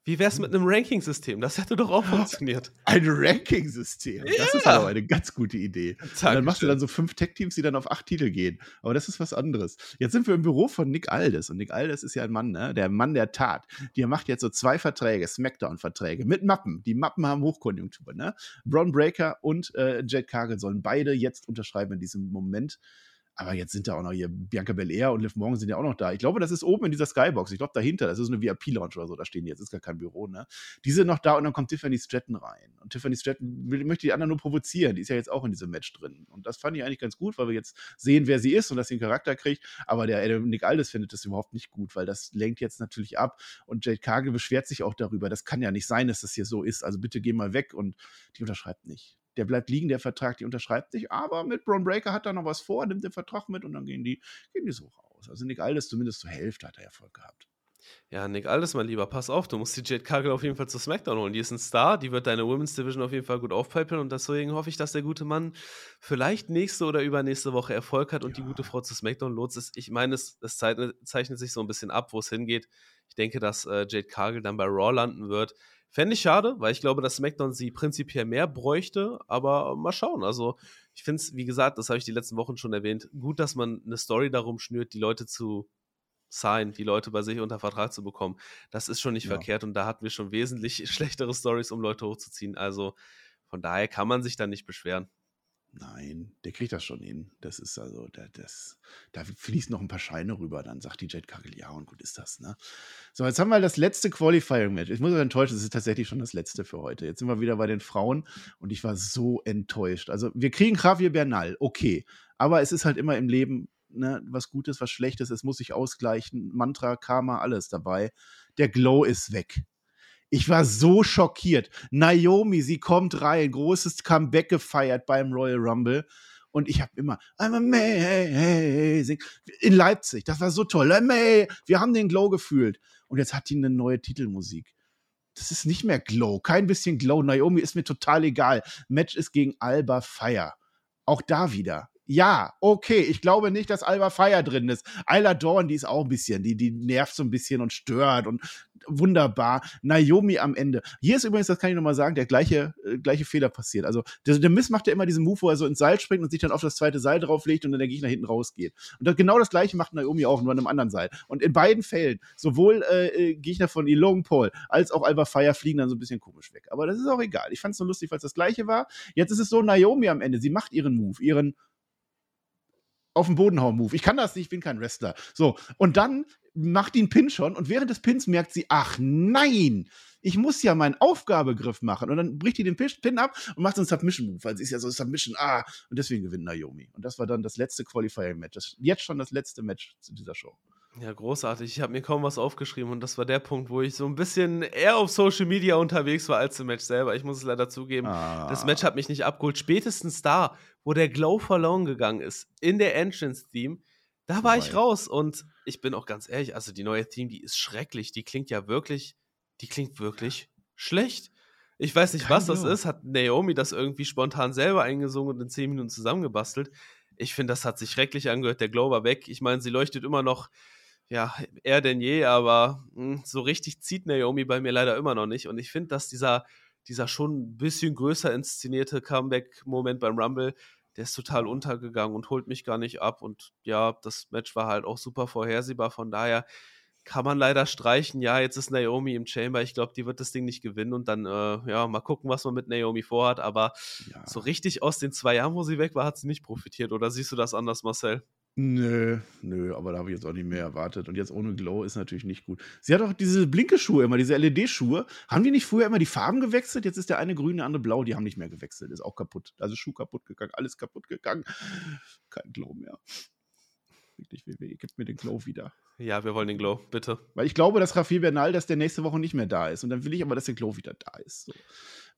Wie wär's mit einem Ranking-System? Das hätte doch auch funktioniert. Ein Ranking-System. Das ja. ist aber eine ganz gute Idee. Und dann machst du dann so fünf Tech-Teams, die dann auf acht Titel gehen. Aber das ist was anderes. Jetzt sind wir im Büro von Nick Aldes. Und Nick Aldes ist ja ein Mann, ne? Der Mann der Tat. Der macht jetzt so zwei Verträge, Smackdown-Verträge mit Mappen. Die Mappen haben Hochkonjunktur, ne? Braun Breaker und äh, Jade Cargill sollen beide jetzt unterschreiben in diesem Moment. Aber jetzt sind da auch noch hier Bianca Belair und Liv Morgan sind ja auch noch da. Ich glaube, das ist oben in dieser Skybox. Ich glaube, dahinter, das ist eine VIP-Lounge oder so, da stehen die jetzt, ist gar kein Büro, ne? Die sind noch da und dann kommt Tiffany Stratton rein. Und Tiffany Stratton will, möchte die anderen nur provozieren. Die ist ja jetzt auch in diesem Match drin. Und das fand ich eigentlich ganz gut, weil wir jetzt sehen, wer sie ist und dass sie einen Charakter kriegt. Aber der Adam Nick Aldis findet das überhaupt nicht gut, weil das lenkt jetzt natürlich ab. Und Jade Cargill beschwert sich auch darüber. Das kann ja nicht sein, dass das hier so ist. Also bitte geh mal weg. Und die unterschreibt nicht der bleibt liegen, der Vertrag, die unterschreibt nicht, aber mit Braun Breaker hat er noch was vor, nimmt den Vertrag mit und dann gehen die, gehen die so raus. Also Nick Aldis zumindest zur Hälfte hat er Erfolg gehabt. Ja, Nick Aldis, mein Lieber, pass auf, du musst die Jade Cargill auf jeden Fall zu SmackDown holen. Die ist ein Star, die wird deine Women's Division auf jeden Fall gut aufpeppeln und deswegen hoffe ich, dass der gute Mann vielleicht nächste oder übernächste Woche Erfolg hat und ja. die gute Frau zu SmackDown lotst. Ich meine, es, es, zeichnet sich so ein bisschen ab, wo es hingeht. Ich denke, dass äh, Jade Cargill dann bei Raw landen wird. Fände ich schade, weil ich glaube, dass SmackDown sie prinzipiell mehr bräuchte, aber mal schauen. Also, ich finde es, wie gesagt, das habe ich die letzten Wochen schon erwähnt, gut, dass man eine Story darum schnürt, die Leute zu sign, die Leute bei sich unter Vertrag zu bekommen. Das ist schon nicht ja. verkehrt und da hatten wir schon wesentlich schlechtere Stories, um Leute hochzuziehen. Also, von daher kann man sich da nicht beschweren. Nein, der kriegt das schon hin. Das ist also, der, das, da fließen noch ein paar Scheine rüber. Dann sagt die Jade Kagel, ja, und gut ist das, ne? So, jetzt haben wir das letzte Qualifying-Match. Ich muss euch enttäuschen, es ist tatsächlich schon das letzte für heute. Jetzt sind wir wieder bei den Frauen und ich war so enttäuscht. Also, wir kriegen Javier Bernal, okay. Aber es ist halt immer im Leben ne, was Gutes, was Schlechtes. Es muss sich ausgleichen. Mantra, Karma, alles dabei. Der Glow ist weg. Ich war so schockiert. Naomi, sie kommt rein, großes Comeback gefeiert beim Royal Rumble. Und ich habe immer, I'm amazing. In Leipzig, das war so toll. Amazing. Wir haben den Glow gefühlt. Und jetzt hat die eine neue Titelmusik. Das ist nicht mehr Glow, kein bisschen Glow. Naomi ist mir total egal. Match ist gegen Alba Fire. Auch da wieder ja, okay, ich glaube nicht, dass Alba Fire drin ist. Ayla Dawn, die ist auch ein bisschen, die, die nervt so ein bisschen und stört und wunderbar. Naomi am Ende. Hier ist übrigens, das kann ich nochmal sagen, der gleiche, äh, gleiche Fehler passiert. Also der, der Mist macht ja immer diesen Move, wo er so ins Seil springt und sich dann auf das zweite Seil drauflegt und dann der Gegner hinten rausgeht. Und das, genau das gleiche macht Naomi auch, nur an einem anderen Seil. Und in beiden Fällen, sowohl äh, äh Gegner von Logan Paul als auch Alba Fire fliegen dann so ein bisschen komisch weg. Aber das ist auch egal. Ich fand es so lustig, es das gleiche war. Jetzt ist es so, Naomi am Ende, sie macht ihren Move, ihren auf den Boden hauen Move. Ich kann das nicht, ich bin kein Wrestler. So, und dann macht die einen Pin schon und während des Pins merkt sie, ach nein, ich muss ja meinen Aufgabegriff machen. Und dann bricht die den Pin ab und macht so einen Submission-Move, weil sie ist ja so Submission, ah, und deswegen gewinnt Naomi. Und das war dann das letzte Qualifying-Match. Jetzt schon das letzte Match zu dieser Show. Ja, großartig. Ich habe mir kaum was aufgeschrieben und das war der Punkt, wo ich so ein bisschen eher auf Social Media unterwegs war als im Match selber. Ich muss es leider zugeben. Ah. Das Match hat mich nicht abgeholt. Spätestens da, wo der Glow verloren gegangen ist, in der Entrance-Theme, da war ich raus. Und ich bin auch ganz ehrlich, also die neue Theme, die ist schrecklich. Die klingt ja wirklich, die klingt wirklich schlecht. Ich weiß nicht, Kein was das ist. Hat Naomi das irgendwie spontan selber eingesungen und in 10 Minuten zusammengebastelt? Ich finde, das hat sich schrecklich angehört. Der Glow war weg. Ich meine, sie leuchtet immer noch ja, eher denn je, aber mh, hm, so richtig zieht Naomi bei mir leider immer noch nicht. Und ich finde, dass dieser, dieser schon ein bisschen größer inszenierte Comeback-Moment beim Rumble, der ist total untergegangen und holt mich gar nicht ab. Und ja, das Match war halt auch super vorhersehbar. Von daher kann man leider streichen. Ja, jetzt ist Naomi im Chamber. Ich glaube, die wird das Ding nicht gewinnen. Und dann, äh, ja, mal gucken, was man mit Naomi vorhat. Aber ja. so richtig aus den zwei Jahren, wo sie weg war, hat sie nicht profitiert. Oder siehst du das anders, Marcel? Nö, nö, aber da habe ich jetzt auch nicht mehr erwartet. Und jetzt ohne Glow ist natürlich nicht gut. Sie hat auch diese Blinke-Schuhe immer, diese LED-Schuhe. Haben die nicht früher immer die Farben gewechselt? Jetzt ist der eine grün, der andere blau. Die haben nicht mehr gewechselt. Ist auch kaputt. Also Schuh kaputt gegangen, alles kaputt gegangen. Kein Glow mehr. Wirklich, WWE, gibt mir den Glow wieder. Ja, wir wollen den Glow, bitte. Weil ich glaube, dass Rafael Bernal, dass der nächste Woche nicht mehr da ist. Und dann will ich aber, dass der Glow wieder da ist. So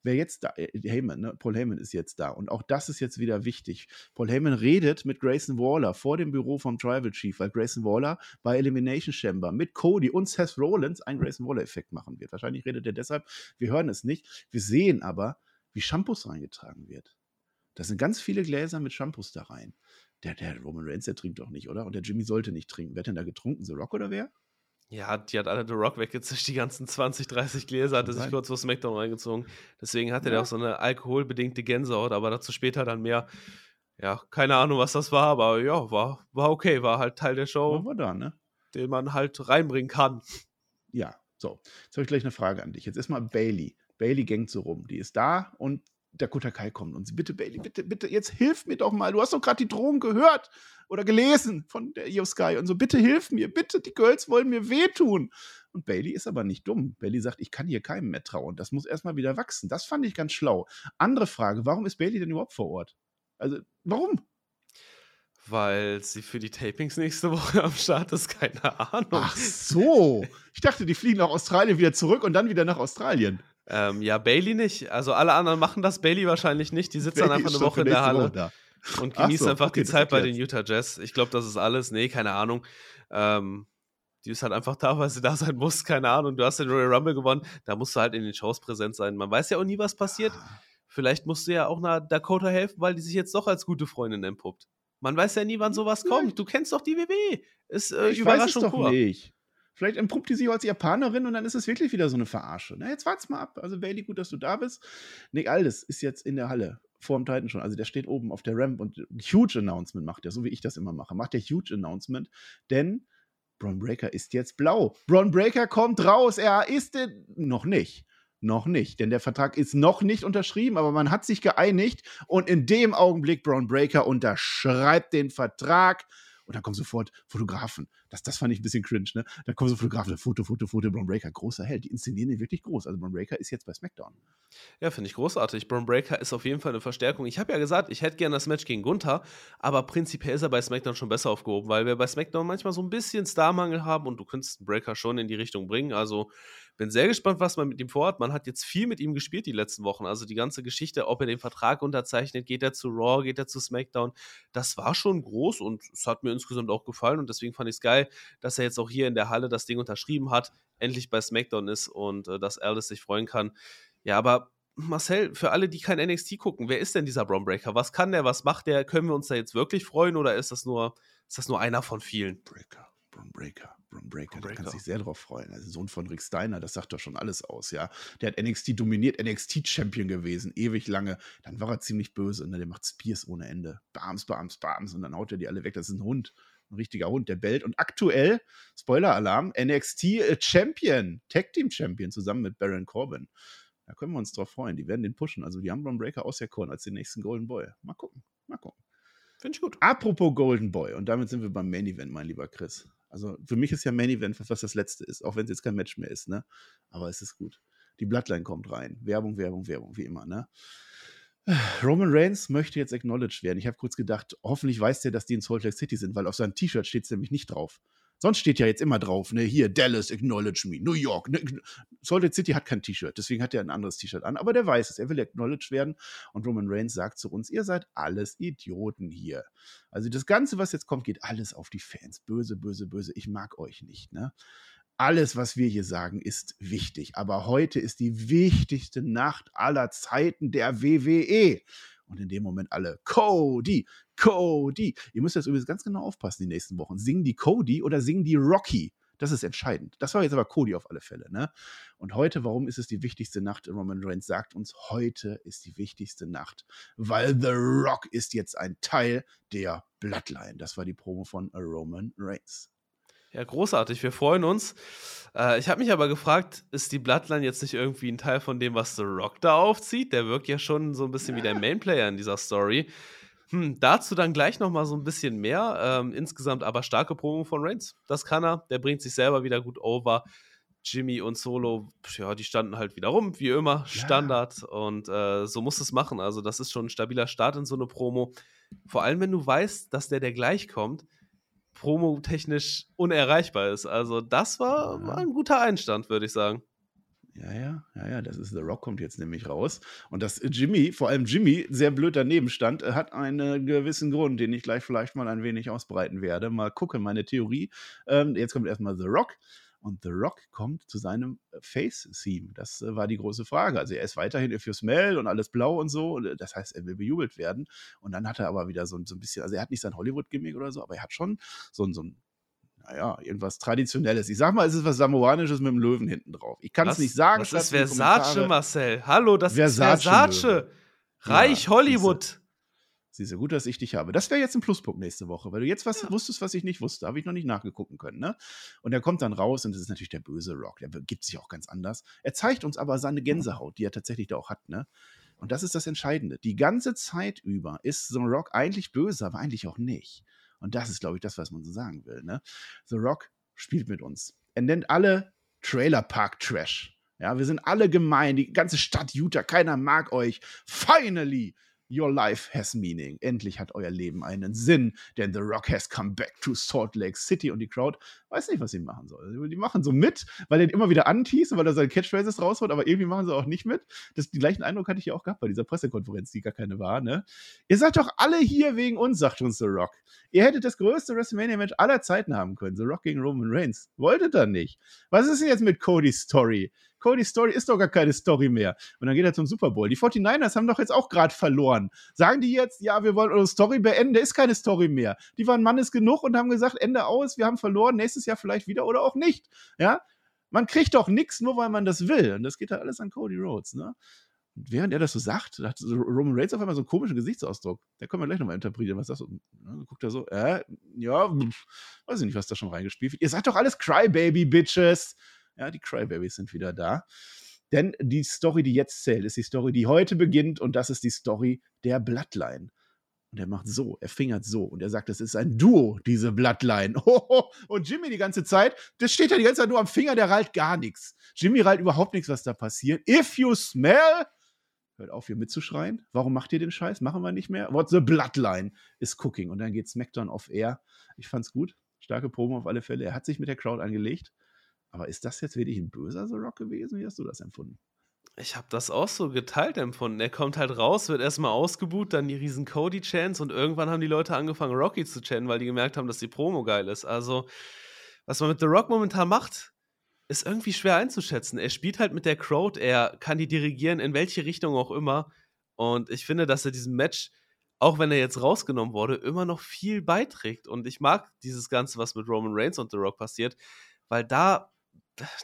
wer jetzt da, äh, Heyman, ne? Paul Heyman ist jetzt da. Und auch das ist jetzt wieder wichtig. Paul Heyman redet mit Grayson Waller vor dem Büro vom Tribal Chief, weil Grayson Waller bei Elimination Chamber mit Cody und Seth Rollins einen Grayson Waller-Effekt machen wird. Wahrscheinlich redet er deshalb, wir hören es nicht. Wir sehen aber, wie Shampoos reingetragen wird. Da sind ganz viele Gläser mit Shampoos da rein. Der, der Roman Reigns, der trinkt doch nicht, oder? Und der Jimmy sollte nicht trinken. Wer hat denn da getrunken? The Rock oder wer? Ja, die hat alle The Rock weggezischt, die ganzen 20, 30 Gläser, hat er sich kurz vor SmackDown reingezogen. Deswegen hatte ja. der auch so eine alkoholbedingte Gänsehaut, aber dazu später dann mehr. Ja, keine Ahnung, was das war, aber ja, war, war okay, war halt Teil der Show. War da, ne? Den man halt reinbringen kann. Ja, so. Jetzt habe ich gleich eine Frage an dich. Jetzt ist mal Bailey. Bailey gängt so rum. Die ist da und der Kai kommt und sie, bitte, Bailey, bitte, bitte, jetzt hilf mir doch mal. Du hast doch gerade die Drohung gehört oder gelesen von der Io Sky und so, bitte hilf mir, bitte, die Girls wollen mir wehtun. Und Bailey ist aber nicht dumm. Bailey sagt, ich kann hier keinem mehr trauen. Das muss erstmal wieder wachsen. Das fand ich ganz schlau. Andere Frage, warum ist Bailey denn überhaupt vor Ort? Also, warum? Weil sie für die Tapings nächste Woche am Start ist, keine Ahnung. Ach so. Ich dachte, die fliegen nach Australien wieder zurück und dann wieder nach Australien. Ähm, ja, Bailey nicht. Also alle anderen machen das, Bailey wahrscheinlich nicht. Die sitzen dann einfach eine Woche in der Halle und genießen so, einfach okay, die Zeit bei den Utah Jazz. Ich glaube, das ist alles. Nee, keine Ahnung. Ähm, die ist halt einfach da, weil sie da sein muss, keine Ahnung. Du hast den Royal Rumble gewonnen, da musst du halt in den Shows präsent sein. Man weiß ja auch nie, was passiert. Vielleicht musst du ja auch einer Dakota helfen, weil die sich jetzt doch als gute Freundin entpuppt. Man weiß ja nie, wann sowas kommt. Du kennst doch die WWE. Ist äh, ich Überraschung weiß es doch pur. nicht. Vielleicht entpuppt die sich als Japanerin und dann ist es wirklich wieder so eine Verarsche. Na, jetzt wart's mal ab. Also, Bailey, gut, dass du da bist. Nick Aldis ist jetzt in der Halle vor dem Titan schon. Also, der steht oben auf der Ramp und huge Announcement macht er, so wie ich das immer mache. Macht der huge Announcement, denn Braun Breaker ist jetzt blau. Braun Breaker kommt raus. Er ist noch nicht. Noch nicht, denn der Vertrag ist noch nicht unterschrieben, aber man hat sich geeinigt und in dem Augenblick Braun Breaker unterschreibt den Vertrag und dann kommen sofort Fotografen. Das, das fand ich ein bisschen cringe, ne? Da kommen so Fotografen, Foto, Foto, Foto, Braun Breaker, großer Held. Die inszenieren ihn wirklich groß. Also Braun Breaker ist jetzt bei SmackDown. Ja, finde ich großartig. Braun Breaker ist auf jeden Fall eine Verstärkung. Ich habe ja gesagt, ich hätte gerne das Match gegen Gunther, aber prinzipiell ist er bei SmackDown schon besser aufgehoben, weil wir bei SmackDown manchmal so ein bisschen Starmangel haben und du könntest einen Breaker schon in die Richtung bringen. Also bin sehr gespannt, was man mit ihm vorhat. Man hat jetzt viel mit ihm gespielt die letzten Wochen. Also die ganze Geschichte, ob er den Vertrag unterzeichnet, geht er zu Raw, geht er zu SmackDown. Das war schon groß und es hat mir insgesamt auch gefallen. Und deswegen fand ich es geil, dass er jetzt auch hier in der Halle das Ding unterschrieben hat, endlich bei SmackDown ist und äh, dass Aldis sich freuen kann. Ja, aber Marcel, für alle, die kein NXT gucken, wer ist denn dieser Braun Breaker? Was kann der? Was macht der? Können wir uns da jetzt wirklich freuen oder ist das nur, ist das nur einer von vielen? Breaker, Braun Breaker. Da kannst dich sehr drauf freuen. Also Sohn von Rick Steiner, das sagt doch schon alles aus, ja. Der hat NXT dominiert, NXT-Champion gewesen, ewig lange. Dann war er ziemlich böse, ne? Der macht Spears ohne Ende. Bams, bams, bams. Und dann haut er die alle weg. Das ist ein Hund. Ein richtiger Hund, der bellt. Und aktuell, Spoiler-Alarm, NXT äh, Champion, Tag Team Champion, zusammen mit Baron Corbin. Da können wir uns drauf freuen. Die werden den pushen. Also die haben Braun Breaker auserkoren als den nächsten Golden Boy. Mal gucken. Mal gucken. Finde ich gut. Apropos Golden Boy, und damit sind wir beim Main Event, mein lieber Chris. Also für mich ist ja Main Event was das letzte ist, auch wenn es jetzt kein Match mehr ist, ne? Aber es ist gut. Die Bloodline kommt rein. Werbung, Werbung, Werbung, wie immer, ne? Roman Reigns möchte jetzt acknowledged werden. Ich habe kurz gedacht, hoffentlich weiß der, dass die in Salt Lake City sind, weil auf seinem T-Shirt steht es nämlich nicht drauf. Sonst steht ja jetzt immer drauf, ne, hier, Dallas, acknowledge me, New York. Ne, Salt Lake City hat kein T-Shirt, deswegen hat er ein anderes T-Shirt an. Aber der weiß es, er will acknowledged werden. Und Roman Reigns sagt zu uns, ihr seid alles Idioten hier. Also das Ganze, was jetzt kommt, geht alles auf die Fans. Böse, böse, böse. Ich mag euch nicht, ne? Alles, was wir hier sagen, ist wichtig. Aber heute ist die wichtigste Nacht aller Zeiten der WWE. Und in dem Moment alle, Cody, Cody. Ihr müsst jetzt übrigens ganz genau aufpassen die nächsten Wochen. Singen die Cody oder singen die Rocky? Das ist entscheidend. Das war jetzt aber Cody auf alle Fälle. Ne? Und heute, warum ist es die wichtigste Nacht? Roman Reigns sagt uns, heute ist die wichtigste Nacht, weil The Rock ist jetzt ein Teil der Bloodline. Das war die Promo von Roman Reigns. Ja, großartig. Wir freuen uns. Äh, ich habe mich aber gefragt, ist die Bloodline jetzt nicht irgendwie ein Teil von dem, was The Rock da aufzieht? Der wirkt ja schon so ein bisschen ja. wie der Mainplayer in dieser Story. Hm, dazu dann gleich noch mal so ein bisschen mehr. Ähm, insgesamt aber starke Promo von Reigns. Das kann er. Der bringt sich selber wieder gut over. Jimmy und Solo, ja, die standen halt wieder rum, wie immer, Standard. Ja. Und äh, so muss es machen. Also, das ist schon ein stabiler Start in so eine Promo. Vor allem, wenn du weißt, dass der, der gleich kommt, promotechnisch unerreichbar ist. Also, das war, war ein guter Einstand, würde ich sagen. Ja, ja, ja, ja, das ist The Rock kommt jetzt nämlich raus. Und dass Jimmy, vor allem Jimmy, sehr blöd daneben stand, hat einen gewissen Grund, den ich gleich vielleicht mal ein wenig ausbreiten werde. Mal gucken, meine Theorie. Ähm, jetzt kommt erstmal The Rock. Und The Rock kommt zu seinem äh, Face-Theme. Das äh, war die große Frage. Also er ist weiterhin If You Smell und alles blau und so. Äh, das heißt, er will bejubelt werden. Und dann hat er aber wieder so, so ein bisschen, also er hat nicht sein Hollywood-Gimmick oder so, aber er hat schon so, so ein naja, irgendwas Traditionelles. Ich sag mal, es ist was Samoanisches mit dem Löwen hinten drauf. Ich kann es nicht sagen. Das ist Versace, Marcel. Hallo, das Versace ist Versace. Reich ja, Hollywood. Siehst du, gut, dass ich dich habe. Das wäre jetzt ein Pluspunkt nächste Woche, weil du jetzt was ja. wusstest, was ich nicht wusste. Habe ich noch nicht nachgegucken können. Ne? Und er kommt dann raus und das ist natürlich der böse Rock. Der gibt sich auch ganz anders. Er zeigt uns aber seine Gänsehaut, die er tatsächlich da auch hat. Ne? Und das ist das Entscheidende. Die ganze Zeit über ist so ein Rock eigentlich böse, aber eigentlich auch nicht. Und das ist, glaube ich, das, was man so sagen will. Ne? The Rock spielt mit uns. Er nennt alle Trailer Park Trash. Ja, wir sind alle gemein, die ganze Stadt Utah, keiner mag euch. Finally, Your life has meaning. Endlich hat euer Leben einen Sinn, denn The Rock has come back to Salt Lake City und die Crowd weiß nicht, was sie machen soll. Die machen so mit, weil er immer wieder und weil er seine Catchphrases rausholt, aber irgendwie machen sie auch nicht mit. Das, den gleichen Eindruck hatte ich ja auch gehabt bei dieser Pressekonferenz, die gar keine war. Ne? Ihr seid doch alle hier wegen uns, sagt uns The Rock. Ihr hättet das größte WrestleMania-Match aller Zeiten haben können. The Rock gegen Roman Reigns. Wolltet ihr nicht. Was ist denn jetzt mit Cody's Story? Cody's Story ist doch gar keine Story mehr. Und dann geht er zum Super Bowl. Die 49ers haben doch jetzt auch gerade verloren. Sagen die jetzt, ja, wir wollen unsere Story beenden? Da ist keine Story mehr. Die waren Mannes genug und haben gesagt, Ende aus, wir haben verloren, nächstes Jahr vielleicht wieder oder auch nicht. Ja, man kriegt doch nichts, nur weil man das will. Und das geht halt alles an Cody Rhodes, ne? Und während er das so sagt, hat Roman Reigns auf einmal so einen komischen Gesichtsausdruck. Da können wir gleich nochmal interpretieren, was das ist. Ne? Guckt er so, äh, ja, weiß ich nicht, was da schon reingespielt wird. Ihr seid doch alles Crybaby-Bitches. Ja, die Crybabies sind wieder da. Denn die Story, die jetzt zählt, ist die Story, die heute beginnt und das ist die Story der Bloodline. Und er macht so, er fingert so und er sagt, das ist ein Duo, diese Bloodline. und Jimmy die ganze Zeit, das steht ja die ganze Zeit nur am Finger, der rallt gar nichts. Jimmy rallt überhaupt nichts, was da passiert. If you smell, hört auf hier mitzuschreien. Warum macht ihr den Scheiß? Machen wir nicht mehr. What the Bloodline is cooking. Und dann geht SmackDown off air. Ich fand's gut. Starke Promo auf alle Fälle. Er hat sich mit der Crowd angelegt. Aber ist das jetzt wirklich ein böser The Rock gewesen? Wie hast du das empfunden? Ich habe das auch so geteilt empfunden. Er kommt halt raus, wird erstmal ausgebuht, dann die riesen Cody-Chants und irgendwann haben die Leute angefangen, Rocky zu chanten, weil die gemerkt haben, dass die Promo geil ist. Also, was man mit The Rock momentan macht, ist irgendwie schwer einzuschätzen. Er spielt halt mit der Crowd, er kann die dirigieren, in welche Richtung auch immer. Und ich finde, dass er diesem Match, auch wenn er jetzt rausgenommen wurde, immer noch viel beiträgt. Und ich mag dieses Ganze, was mit Roman Reigns und The Rock passiert, weil da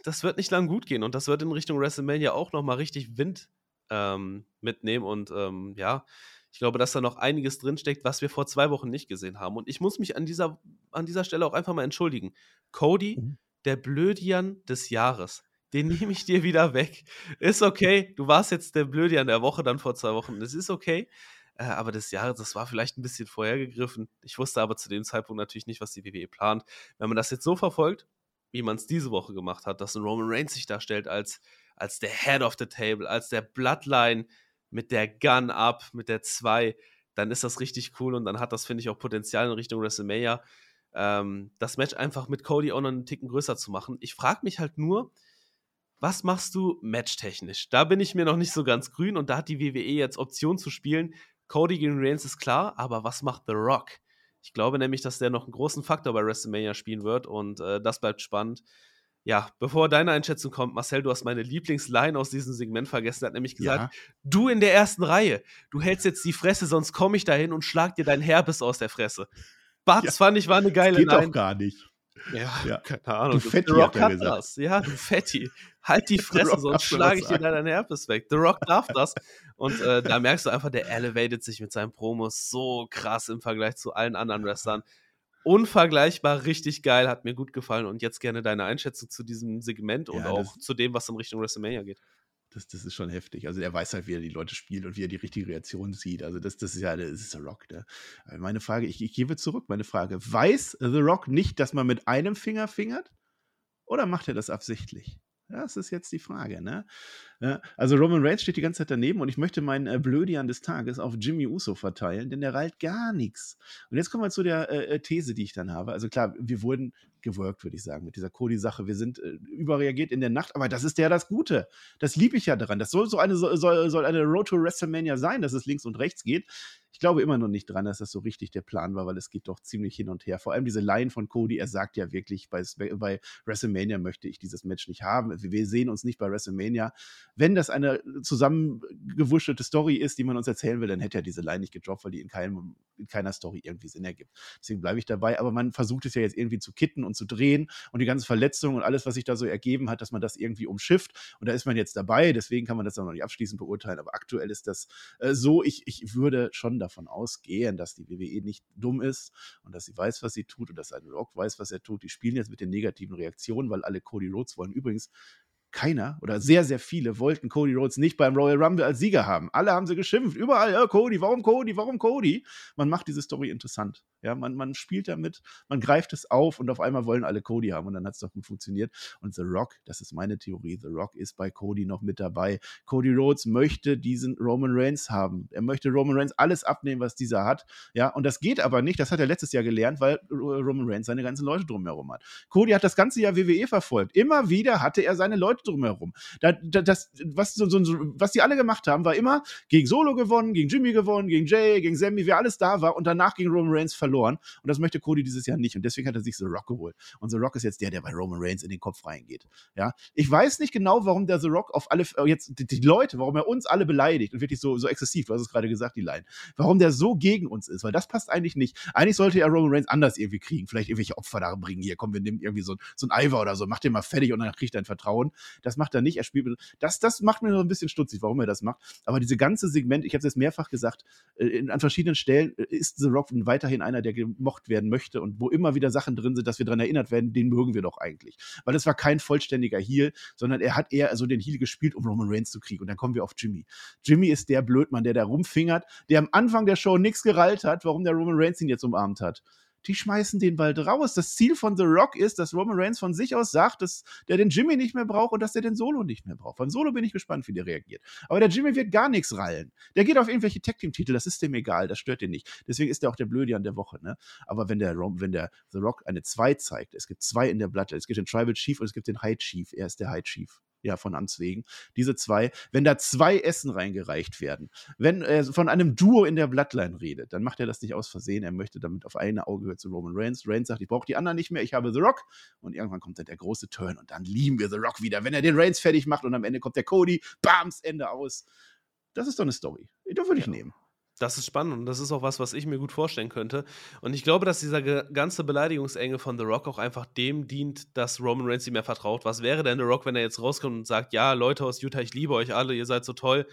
das wird nicht lang gut gehen und das wird in Richtung WrestleMania auch nochmal richtig Wind ähm, mitnehmen und ähm, ja, ich glaube, dass da noch einiges drinsteckt, was wir vor zwei Wochen nicht gesehen haben. Und ich muss mich an dieser, an dieser Stelle auch einfach mal entschuldigen. Cody, mhm. der Blödian des Jahres, den nehme ich dir wieder weg. Ist okay, du warst jetzt der Blödian der Woche dann vor zwei Wochen. Es ist okay. Äh, aber des Jahres, das war vielleicht ein bisschen vorhergegriffen. Ich wusste aber zu dem Zeitpunkt natürlich nicht, was die WWE plant. Wenn man das jetzt so verfolgt, wie man es diese Woche gemacht hat, dass ein Roman Reigns sich darstellt als, als der Head of the Table, als der Bloodline mit der Gun up, mit der 2, dann ist das richtig cool und dann hat das, finde ich, auch Potenzial in Richtung WrestleMania, ähm, das Match einfach mit Cody auch noch einen Ticken größer zu machen. Ich frage mich halt nur, was machst du matchtechnisch? Da bin ich mir noch nicht so ganz grün und da hat die WWE jetzt Option zu spielen. Cody gegen Reigns ist klar, aber was macht The Rock? Ich glaube nämlich, dass der noch einen großen Faktor bei WrestleMania spielen wird und äh, das bleibt spannend. Ja, bevor deine Einschätzung kommt, Marcel, du hast meine Lieblingsline aus diesem Segment vergessen. Er hat nämlich gesagt: ja. Du in der ersten Reihe, du hältst jetzt die Fresse, sonst komme ich dahin und schlag dir dein Herpes aus der Fresse. Bats ja. fand ich war eine geile das geht Line. doch gar nicht. Ja, ja, keine Ahnung. Du Fetti, Rock hat, hat das. Ja, du Fetti. Halt die Fresse, sonst schlage ich dir deinen Herpes weg. The Rock darf das. Und äh, da merkst du einfach, der elevated sich mit seinen Promos so krass im Vergleich zu allen anderen Wrestlern. Unvergleichbar, richtig geil, hat mir gut gefallen. Und jetzt gerne deine Einschätzung zu diesem Segment und auch zu dem, was in Richtung WrestleMania geht. Das, das ist schon heftig. Also er weiß halt, wie er die Leute spielt und wie er die richtige Reaktion sieht. Also das, das ist ja, das ist The Rock. Ne? Meine Frage, ich, ich gebe zurück meine Frage. Weiß The Rock nicht, dass man mit einem Finger fingert? Oder macht er das absichtlich? Das ist jetzt die Frage, ne? Ja, also Roman Reigns steht die ganze Zeit daneben und ich möchte meinen äh, Blödian des Tages auf Jimmy Uso verteilen, denn der reilt gar nichts. Und jetzt kommen wir zu der äh, äh, These, die ich dann habe. Also klar, wir wurden geworkt, würde ich sagen, mit dieser Cody-Sache. Wir sind äh, überreagiert in der Nacht, aber das ist ja das Gute. Das liebe ich ja daran. Das soll so eine, soll, soll eine Road to WrestleMania sein, dass es links und rechts geht. Ich glaube immer noch nicht dran, dass das so richtig der Plan war, weil es geht doch ziemlich hin und her. Vor allem diese Line von Cody, er sagt ja wirklich, bei, bei WrestleMania möchte ich dieses Match nicht haben. Wir sehen uns nicht bei WrestleMania. Wenn das eine zusammengewuschelte Story ist, die man uns erzählen will, dann hätte er diese Line nicht gedroppt, weil die in, keinem, in keiner Story irgendwie Sinn ergibt. Deswegen bleibe ich dabei. Aber man versucht es ja jetzt irgendwie zu kitten und zu drehen und die ganzen Verletzungen und alles, was sich da so ergeben hat, dass man das irgendwie umschifft. Und da ist man jetzt dabei, deswegen kann man das auch noch nicht abschließend beurteilen. Aber aktuell ist das äh, so, ich, ich würde schon davon ausgehen, dass die WWE nicht dumm ist und dass sie weiß, was sie tut und dass ein Rock weiß, was er tut. Die spielen jetzt mit den negativen Reaktionen, weil alle Cody Rhodes wollen. Übrigens, keiner oder sehr, sehr viele wollten Cody Rhodes nicht beim Royal Rumble als Sieger haben. Alle haben sie geschimpft. Überall, ja, Cody, warum Cody, warum Cody? Man macht diese Story interessant. Ja, man, man spielt damit, man greift es auf und auf einmal wollen alle Cody haben und dann hat es doch gut funktioniert. Und The Rock, das ist meine Theorie, The Rock ist bei Cody noch mit dabei. Cody Rhodes möchte diesen Roman Reigns haben. Er möchte Roman Reigns alles abnehmen, was dieser hat. Ja, und das geht aber nicht. Das hat er letztes Jahr gelernt, weil Roman Reigns seine ganzen Leute drumherum hat. Cody hat das ganze Jahr WWE verfolgt. Immer wieder hatte er seine Leute drumherum. Da, da, das, was, so, so, was die alle gemacht haben, war immer gegen Solo gewonnen, gegen Jimmy gewonnen, gegen Jay, gegen Sammy, wer alles da war und danach gegen Roman Reigns verloren. Und das möchte Cody dieses Jahr nicht. Und deswegen hat er sich The Rock geholt. Und The Rock ist jetzt der, der bei Roman Reigns in den Kopf reingeht. Ja, ich weiß nicht genau, warum der The Rock auf alle, äh, jetzt die, die Leute, warum er uns alle beleidigt und wirklich so, so exzessiv, du hast es gerade gesagt, die Line, warum der so gegen uns ist, weil das passt eigentlich nicht. Eigentlich sollte er Roman Reigns anders irgendwie kriegen, vielleicht irgendwelche Opfer da bringen. Hier, komm, wir nehmen irgendwie so, so ein Ivar oder so, mach den mal fertig und dann kriegt er ein Vertrauen. Das macht er nicht. Er spielt. Das, das macht mir so ein bisschen stutzig, warum er das macht. Aber diese ganze Segment, ich habe es jetzt mehrfach gesagt, äh, in, an verschiedenen Stellen äh, ist The Rock weiterhin einer, der gemocht werden möchte und wo immer wieder Sachen drin sind, dass wir daran erinnert werden, den mögen wir doch eigentlich. Weil es war kein vollständiger Heal, sondern er hat eher so den Heal gespielt, um Roman Reigns zu kriegen. Und dann kommen wir auf Jimmy. Jimmy ist der Blödmann, der da rumfingert, der am Anfang der Show nichts gerallt hat, warum der Roman Reigns ihn jetzt umarmt hat die schmeißen den bald raus. Das Ziel von The Rock ist, dass Roman Reigns von sich aus sagt, dass der den Jimmy nicht mehr braucht und dass der den Solo nicht mehr braucht. Von Solo bin ich gespannt, wie der reagiert. Aber der Jimmy wird gar nichts rallen. Der geht auf irgendwelche Tag-Team-Titel, das ist dem egal, das stört den nicht. Deswegen ist der auch der Blöde an der Woche. Ne? Aber wenn der, wenn der The Rock eine 2 zeigt, es gibt zwei in der Blatt, es gibt den Tribal Chief und es gibt den High Chief, er ist der High Chief ja, von Amts wegen. Diese zwei, wenn da zwei Essen reingereicht werden, wenn er von einem Duo in der Bloodline redet, dann macht er das nicht aus Versehen. Er möchte damit auf eine Auge zu Roman Reigns. Reigns sagt, ich brauche die anderen nicht mehr, ich habe The Rock. Und irgendwann kommt dann der große Turn und dann lieben wir The Rock wieder, wenn er den Reigns fertig macht und am Ende kommt der Cody, bams, Ende aus. Das ist doch eine Story. Die würde ich ja. nehmen. Das ist spannend und das ist auch was, was ich mir gut vorstellen könnte. Und ich glaube, dass dieser ganze Beleidigungsengel von The Rock auch einfach dem dient, dass Roman Reigns ihm mehr vertraut. Was wäre denn The Rock, wenn er jetzt rauskommt und sagt, ja, Leute aus Utah, ich liebe euch alle, ihr seid so toll.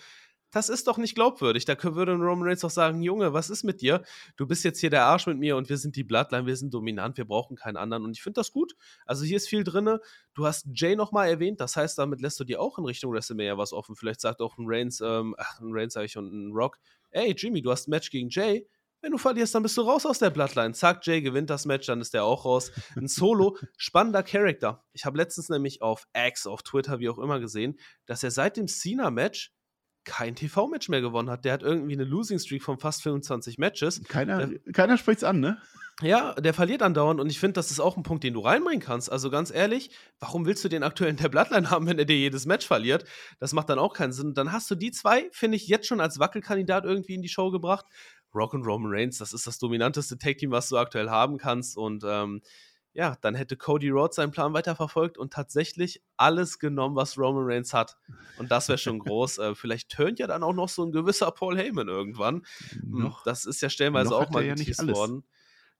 Das ist doch nicht glaubwürdig. Da würde Roman Reigns doch sagen, Junge, was ist mit dir? Du bist jetzt hier der Arsch mit mir und wir sind die Bloodline, wir sind dominant, wir brauchen keinen anderen. Und ich finde das gut. Also hier ist viel drin. Du hast Jay nochmal erwähnt, das heißt, damit lässt du dir auch in Richtung WrestleMania was offen. Vielleicht sagt auch ein Reigns, ähm, ach, ein Reigns sage ich und ein Rock, ey, Jimmy, du hast ein Match gegen Jay. Wenn du verlierst, dann bist du raus aus der Bloodline. Zack, Jay gewinnt das Match, dann ist der auch raus. Ein Solo, spannender Charakter. Ich habe letztens nämlich auf X, auf Twitter, wie auch immer gesehen, dass er seit dem Cena-Match kein TV-Match mehr gewonnen hat. Der hat irgendwie eine Losing Streak von fast 25 Matches. Keiner, der, keiner spricht's an, ne? Ja, der verliert andauernd und ich finde, das ist auch ein Punkt, den du reinbringen kannst. Also ganz ehrlich, warum willst du den aktuell in der Bloodline haben, wenn er dir jedes Match verliert? Das macht dann auch keinen Sinn. Dann hast du die zwei, finde ich, jetzt schon als Wackelkandidat irgendwie in die Show gebracht. Rock und Roman Reigns, das ist das dominanteste Tag-Team, was du aktuell haben kannst und ähm, ja, dann hätte Cody Rhodes seinen Plan weiterverfolgt und tatsächlich alles genommen, was Roman Reigns hat. Und das wäre schon groß. Äh, vielleicht tönt ja dann auch noch so ein gewisser Paul Heyman irgendwann. Hm, noch, das ist ja stellenweise auch mal ja nicht alles. worden.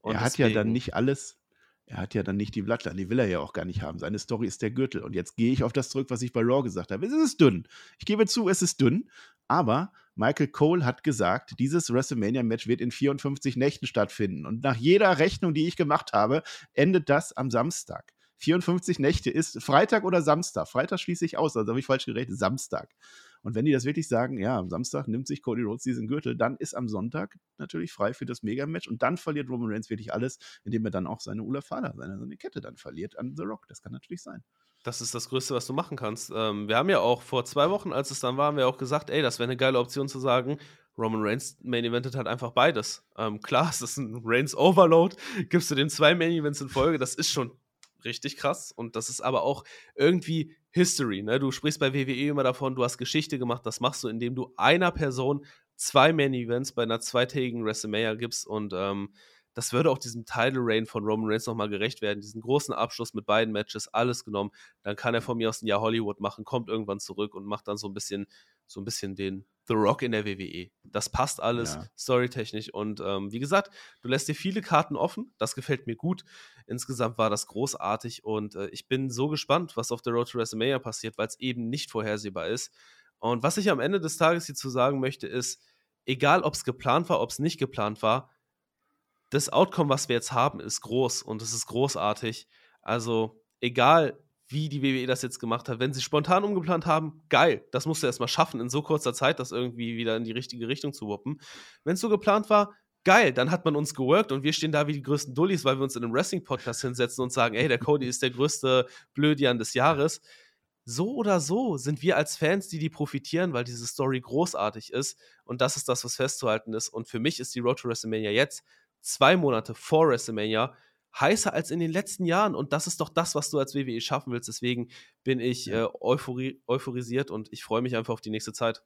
Und er hat deswegen, ja dann nicht alles. Er hat ja dann nicht die Bloodline, die will er ja auch gar nicht haben. Seine Story ist der Gürtel. Und jetzt gehe ich auf das zurück, was ich bei Raw gesagt habe. Es ist dünn. Ich gebe zu, es ist dünn. Aber Michael Cole hat gesagt, dieses WrestleMania-Match wird in 54 Nächten stattfinden. Und nach jeder Rechnung, die ich gemacht habe, endet das am Samstag. 54 Nächte ist Freitag oder Samstag. Freitag schließe ich aus, also habe ich falsch gerechnet. Samstag. Und wenn die das wirklich sagen, ja, am Samstag nimmt sich Cody Rhodes diesen Gürtel, dann ist am Sonntag natürlich frei für das Mega-Match und dann verliert Roman Reigns wirklich alles, indem er dann auch seine Ula Fada, seine, seine Kette dann verliert an The Rock. Das kann natürlich sein. Das ist das Größte, was du machen kannst. Ähm, wir haben ja auch vor zwei Wochen, als es dann war, haben wir auch gesagt, ey, das wäre eine geile Option zu sagen, Roman Reigns Main Eventet hat einfach beides. Ähm, klar, es ist ein Reigns Overload, gibst du den zwei Main Events in Folge, das ist schon richtig krass und das ist aber auch irgendwie History. Ne? Du sprichst bei WWE immer davon, du hast Geschichte gemacht, das machst du, indem du einer Person zwei Main Events bei einer zweitägigen WrestleMania gibst und ähm, das würde auch diesem Title Reign von Roman Reigns nochmal gerecht werden. Diesen großen Abschluss mit beiden Matches, alles genommen. Dann kann er von mir aus ein Jahr Hollywood machen, kommt irgendwann zurück und macht dann so ein bisschen, so ein bisschen den The Rock in der WWE. Das passt alles ja. storytechnisch. Und ähm, wie gesagt, du lässt dir viele Karten offen. Das gefällt mir gut. Insgesamt war das großartig und äh, ich bin so gespannt, was auf der Road to WrestleMania passiert, weil es eben nicht vorhersehbar ist. Und was ich am Ende des Tages hierzu sagen möchte, ist, egal ob es geplant war, ob es nicht geplant war, das Outcome, was wir jetzt haben, ist groß und es ist großartig. Also, egal wie die WWE das jetzt gemacht hat. Wenn sie spontan umgeplant haben, geil. Das musst du erstmal schaffen, in so kurzer Zeit das irgendwie wieder in die richtige Richtung zu wuppen. Wenn es so geplant war, geil. Dann hat man uns geworkt und wir stehen da wie die größten Dullis, weil wir uns in einem Wrestling-Podcast hinsetzen und sagen, ey, der Cody ist der größte Blödian des Jahres. So oder so sind wir als Fans, die die profitieren, weil diese Story großartig ist. Und das ist das, was festzuhalten ist. Und für mich ist die Road to WrestleMania jetzt, zwei Monate vor WrestleMania, heißer als in den letzten Jahren. Und das ist doch das, was du als WWE schaffen willst. Deswegen bin ich äh, euphori euphorisiert und ich freue mich einfach auf die nächste Zeit.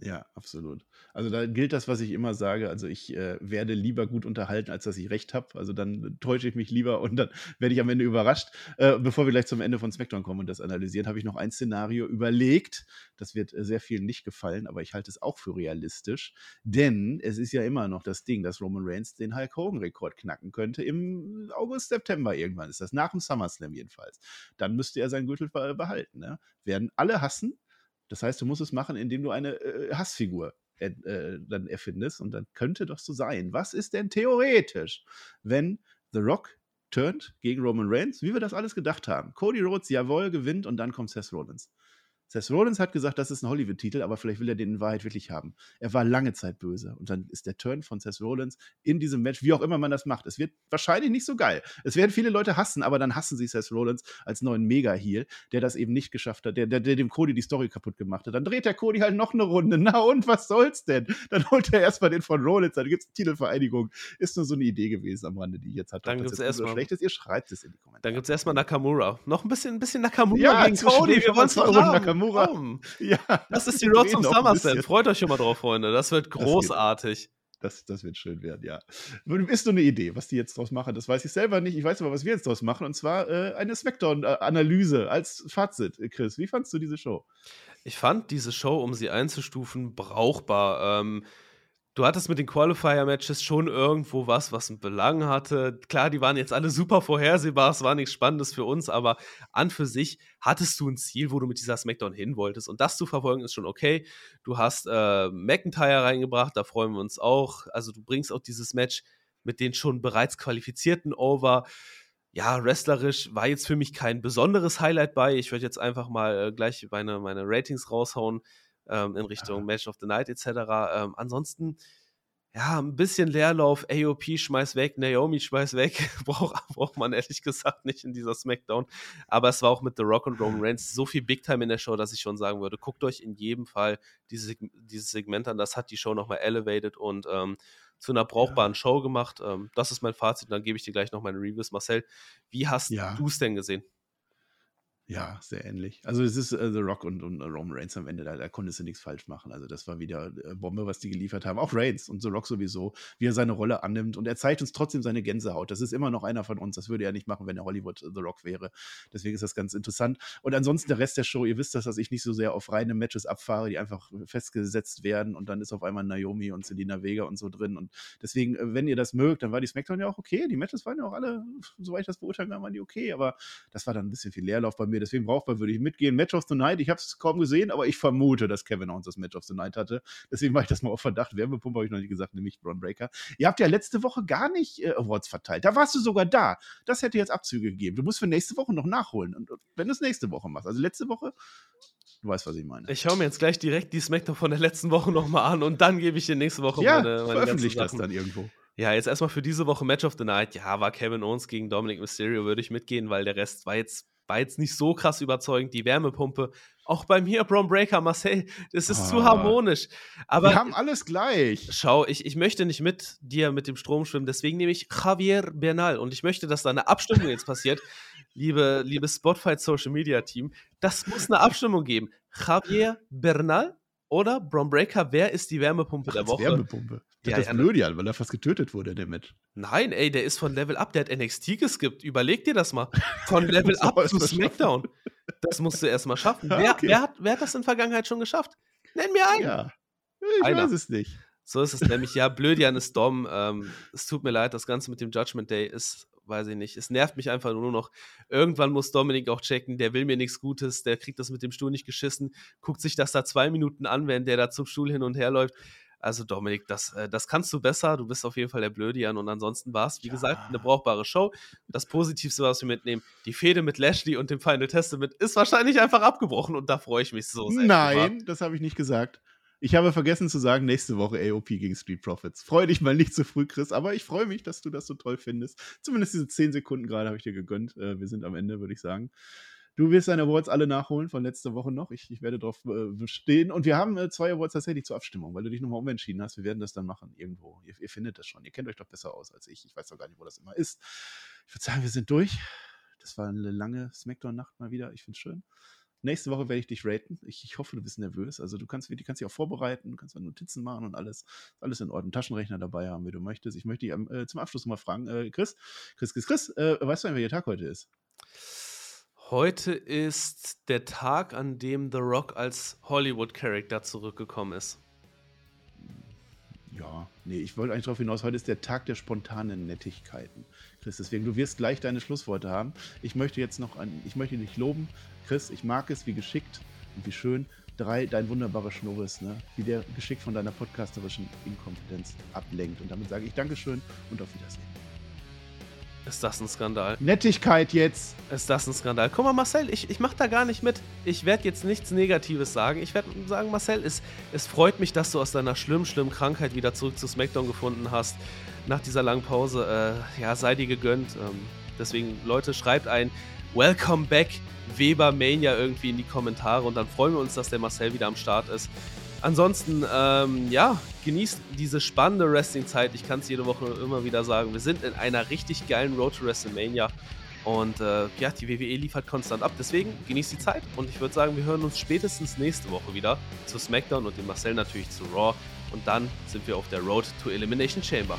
Ja, absolut. Also da gilt das, was ich immer sage. Also ich äh, werde lieber gut unterhalten, als dass ich recht habe. Also dann täusche ich mich lieber und dann werde ich am Ende überrascht. Äh, bevor wir gleich zum Ende von SmackDown kommen und das analysieren, habe ich noch ein Szenario überlegt. Das wird äh, sehr vielen nicht gefallen, aber ich halte es auch für realistisch. Denn es ist ja immer noch das Ding, dass Roman Reigns den Hulk Hogan-Rekord knacken könnte. Im August, September irgendwann ist das. Nach dem SummerSlam jedenfalls. Dann müsste er seinen Gürtel behalten. Ne? Werden alle hassen das heißt, du musst es machen, indem du eine äh, Hassfigur äh, dann erfindest. Und dann könnte doch so sein. Was ist denn theoretisch, wenn The Rock turnt gegen Roman Reigns, wie wir das alles gedacht haben? Cody Rhodes, jawohl, gewinnt und dann kommt Seth Rollins. Seth Rollins hat gesagt, das ist ein Hollywood-Titel, aber vielleicht will er den in Wahrheit wirklich haben. Er war lange Zeit böse. Und dann ist der Turn von Seth Rollins in diesem Match, wie auch immer man das macht. Es wird wahrscheinlich nicht so geil. Es werden viele Leute hassen, aber dann hassen sie Seth Rollins als neuen Mega-Heel, der das eben nicht geschafft hat, der, der, der, dem Cody die Story kaputt gemacht hat. Dann dreht der Cody halt noch eine Runde. Na und was soll's denn? Dann holt er erstmal den von Rollins, dann gibt's eine Titelvereinigung. Ist nur so eine Idee gewesen am Rande, die ich jetzt hatte. Dann gibt's erstmal. schlecht ist, ihr schreibt es in die Kommentare. Dann gibt's erstmal Nakamura. Noch ein bisschen, ein bisschen Nakamura ja, gegen Cody. Wir wollen es Nakamura. Warum? Ja, das ist die Road zum SummerSlam. Freut euch schon mal drauf, Freunde. Das wird großartig. Das, das wird schön werden, ja. Ist nur eine Idee, was die jetzt draus machen. Das weiß ich selber nicht. Ich weiß aber, was wir jetzt draus machen. Und zwar äh, eine Smackdown-Analyse als Fazit. Chris, wie fandst du diese Show? Ich fand diese Show, um sie einzustufen, brauchbar. Ähm, du hattest mit den Qualifier-Matches schon irgendwo was, was einen Belang hatte. Klar, die waren jetzt alle super vorhersehbar, es war nichts Spannendes für uns, aber an für sich hattest du ein Ziel, wo du mit dieser Smackdown hin wolltest. Und das zu verfolgen ist schon okay. Du hast äh, McIntyre reingebracht, da freuen wir uns auch. Also du bringst auch dieses Match mit den schon bereits qualifizierten over. Ja, wrestlerisch war jetzt für mich kein besonderes Highlight bei. Ich würde jetzt einfach mal äh, gleich meine, meine Ratings raushauen ähm, in Richtung Match of the Night etc. Ähm, ansonsten, ja, ein bisschen Leerlauf, AOP schmeiß weg, Naomi schmeiß weg, braucht brauch man ehrlich gesagt nicht in dieser Smackdown. Aber es war auch mit The Rock und Roman Reigns so viel Big Time in der Show, dass ich schon sagen würde, guckt euch in jedem Fall dieses, dieses Segment an, das hat die Show nochmal elevated und ähm, zu einer brauchbaren ja. Show gemacht. Ähm, das ist mein Fazit, dann gebe ich dir gleich noch meine Reviews. Marcel, wie hast ja. du es denn gesehen? Ja, sehr ähnlich. Also es ist äh, The Rock und, und Roman Reigns am Ende, da, da konntest du nichts falsch machen. Also das war wieder äh, Bombe, was die geliefert haben. Auch Reigns und The Rock sowieso, wie er seine Rolle annimmt. Und er zeigt uns trotzdem seine Gänsehaut. Das ist immer noch einer von uns. Das würde er nicht machen, wenn er Hollywood äh, The Rock wäre. Deswegen ist das ganz interessant. Und ansonsten der Rest der Show, ihr wisst das, dass ich nicht so sehr auf reine Matches abfahre, die einfach festgesetzt werden. Und dann ist auf einmal Naomi und Selina Vega und so drin. Und deswegen, äh, wenn ihr das mögt, dann war die Smackdown ja auch okay. Die Matches waren ja auch alle, soweit ich das beurteilen kann, waren die okay. Aber das war dann ein bisschen viel Leerlauf bei mir. Deswegen brauchbar würde ich mitgehen. Match of the Night, ich habe es kaum gesehen, aber ich vermute, dass Kevin Owens das Match of the Night hatte. Deswegen mache ich das mal auf Verdacht. Wärmepumpe habe ich noch nicht gesagt, nämlich Braun Breaker. Ihr habt ja letzte Woche gar nicht äh, Awards verteilt. Da warst du sogar da. Das hätte jetzt Abzüge gegeben. Du musst für nächste Woche noch nachholen. Und wenn du es nächste Woche machst. Also letzte Woche, du weißt, was ich meine. Ich schaue mir jetzt gleich direkt die Smackdown von der letzten Woche nochmal an und dann gebe ich dir nächste Woche ja, meine, meine veröffentliche das dann irgendwo. Ja, jetzt erstmal für diese Woche Match of the Night. Ja, war Kevin Owens gegen Dominic Mysterio, würde ich mitgehen, weil der Rest war jetzt war jetzt nicht so krass überzeugend. Die Wärmepumpe, auch bei mir, Braun Breaker, Marcel, das ist ah, zu harmonisch. Aber wir haben alles gleich. Schau, ich, ich möchte nicht mit dir mit dem Strom schwimmen, deswegen nehme ich Javier Bernal und ich möchte, dass da eine Abstimmung jetzt passiert. Liebe, liebe Spotfight Social Media Team, das muss eine Abstimmung geben. Javier Bernal oder Braun Breaker, wer ist die Wärmepumpe Ach, der Woche? Wärmepumpe. Ja, das ja, blöd, ja, weil er fast getötet wurde in dem Match. Nein, ey, der ist von Level Up, der hat NXT geskippt. Überleg dir das mal. Von Level Up zu SmackDown. Das musst du erst mal schaffen. wer, okay. wer, hat, wer hat das in der Vergangenheit schon geschafft? Nenn mir einen. Ja. Ich Einer. weiß es nicht. So ist es nämlich. Ja, Blödian ist Dom. Ähm, es tut mir leid, das Ganze mit dem Judgment Day ist, weiß ich nicht. Es nervt mich einfach nur noch. Irgendwann muss Dominik auch checken, der will mir nichts Gutes, der kriegt das mit dem Stuhl nicht geschissen, guckt sich das da zwei Minuten an, während der da zum Stuhl hin und her läuft. Also Dominik, das, äh, das kannst du besser. Du bist auf jeden Fall der Blödian. Und ansonsten war es, wie ja. gesagt, eine brauchbare Show. Das Positivste, was wir mitnehmen, die Fehde mit Lashley und dem Final Testament ist wahrscheinlich einfach abgebrochen. Und da freue ich mich so sehr. Nein, das habe ich nicht gesagt. Ich habe vergessen zu sagen, nächste Woche AOP gegen Street Profits. Freue dich mal nicht zu früh, Chris, aber ich freue mich, dass du das so toll findest. Zumindest diese 10 Sekunden gerade habe ich dir gegönnt. Äh, wir sind am Ende, würde ich sagen. Du wirst deine Awards alle nachholen von letzter Woche noch. Ich, ich werde darauf äh, bestehen. Und wir haben äh, zwei Awards tatsächlich zur Abstimmung, weil du dich nochmal umentschieden hast. Wir werden das dann machen irgendwo. Ihr, ihr, findet das schon. Ihr kennt euch doch besser aus als ich. Ich weiß doch gar nicht, wo das immer ist. Ich würde sagen, wir sind durch. Das war eine lange Smackdown-Nacht mal wieder. Ich finde es schön. Nächste Woche werde ich dich raten. Ich, ich, hoffe, du bist nervös. Also du kannst, du kannst dich auch vorbereiten, du kannst Notizen machen und alles, alles in Ordnung. Taschenrechner dabei haben, wie du möchtest. Ich möchte dich äh, zum Abschluss mal fragen, äh, Chris, Chris, Chris, Chris, äh, weißt du, welcher Tag heute ist? Heute ist der Tag, an dem The Rock als Hollywood-Character zurückgekommen ist. Ja, nee, ich wollte eigentlich darauf hinaus, heute ist der Tag der spontanen Nettigkeiten. Chris, deswegen, du wirst gleich deine Schlussworte haben. Ich möchte jetzt noch an, ich möchte dich loben. Chris, ich mag es, wie geschickt und wie schön drei dein wunderbarer Schnurres, ne? wie der geschickt von deiner podcasterischen Inkompetenz ablenkt. Und damit sage ich Dankeschön und auf Wiedersehen. Ist das ein Skandal? Nettigkeit jetzt. Ist das ein Skandal? Guck mal, Marcel, ich, ich mach da gar nicht mit. Ich werde jetzt nichts Negatives sagen. Ich werde sagen, Marcel, es, es freut mich, dass du aus deiner schlimmen, schlimmen Krankheit wieder zurück zu SmackDown gefunden hast. Nach dieser langen Pause. Äh, ja, sei dir gegönnt. Ähm, deswegen, Leute, schreibt ein Welcome back Weber Mania irgendwie in die Kommentare und dann freuen wir uns, dass der Marcel wieder am Start ist. Ansonsten, ähm, ja, genießt diese spannende Wrestling-Zeit. Ich kann es jede Woche immer wieder sagen. Wir sind in einer richtig geilen Road to WrestleMania. Und äh, ja, die WWE liefert konstant ab. Deswegen genießt die Zeit. Und ich würde sagen, wir hören uns spätestens nächste Woche wieder zu SmackDown und dem Marcel natürlich zu Raw. Und dann sind wir auf der Road to Elimination Chamber.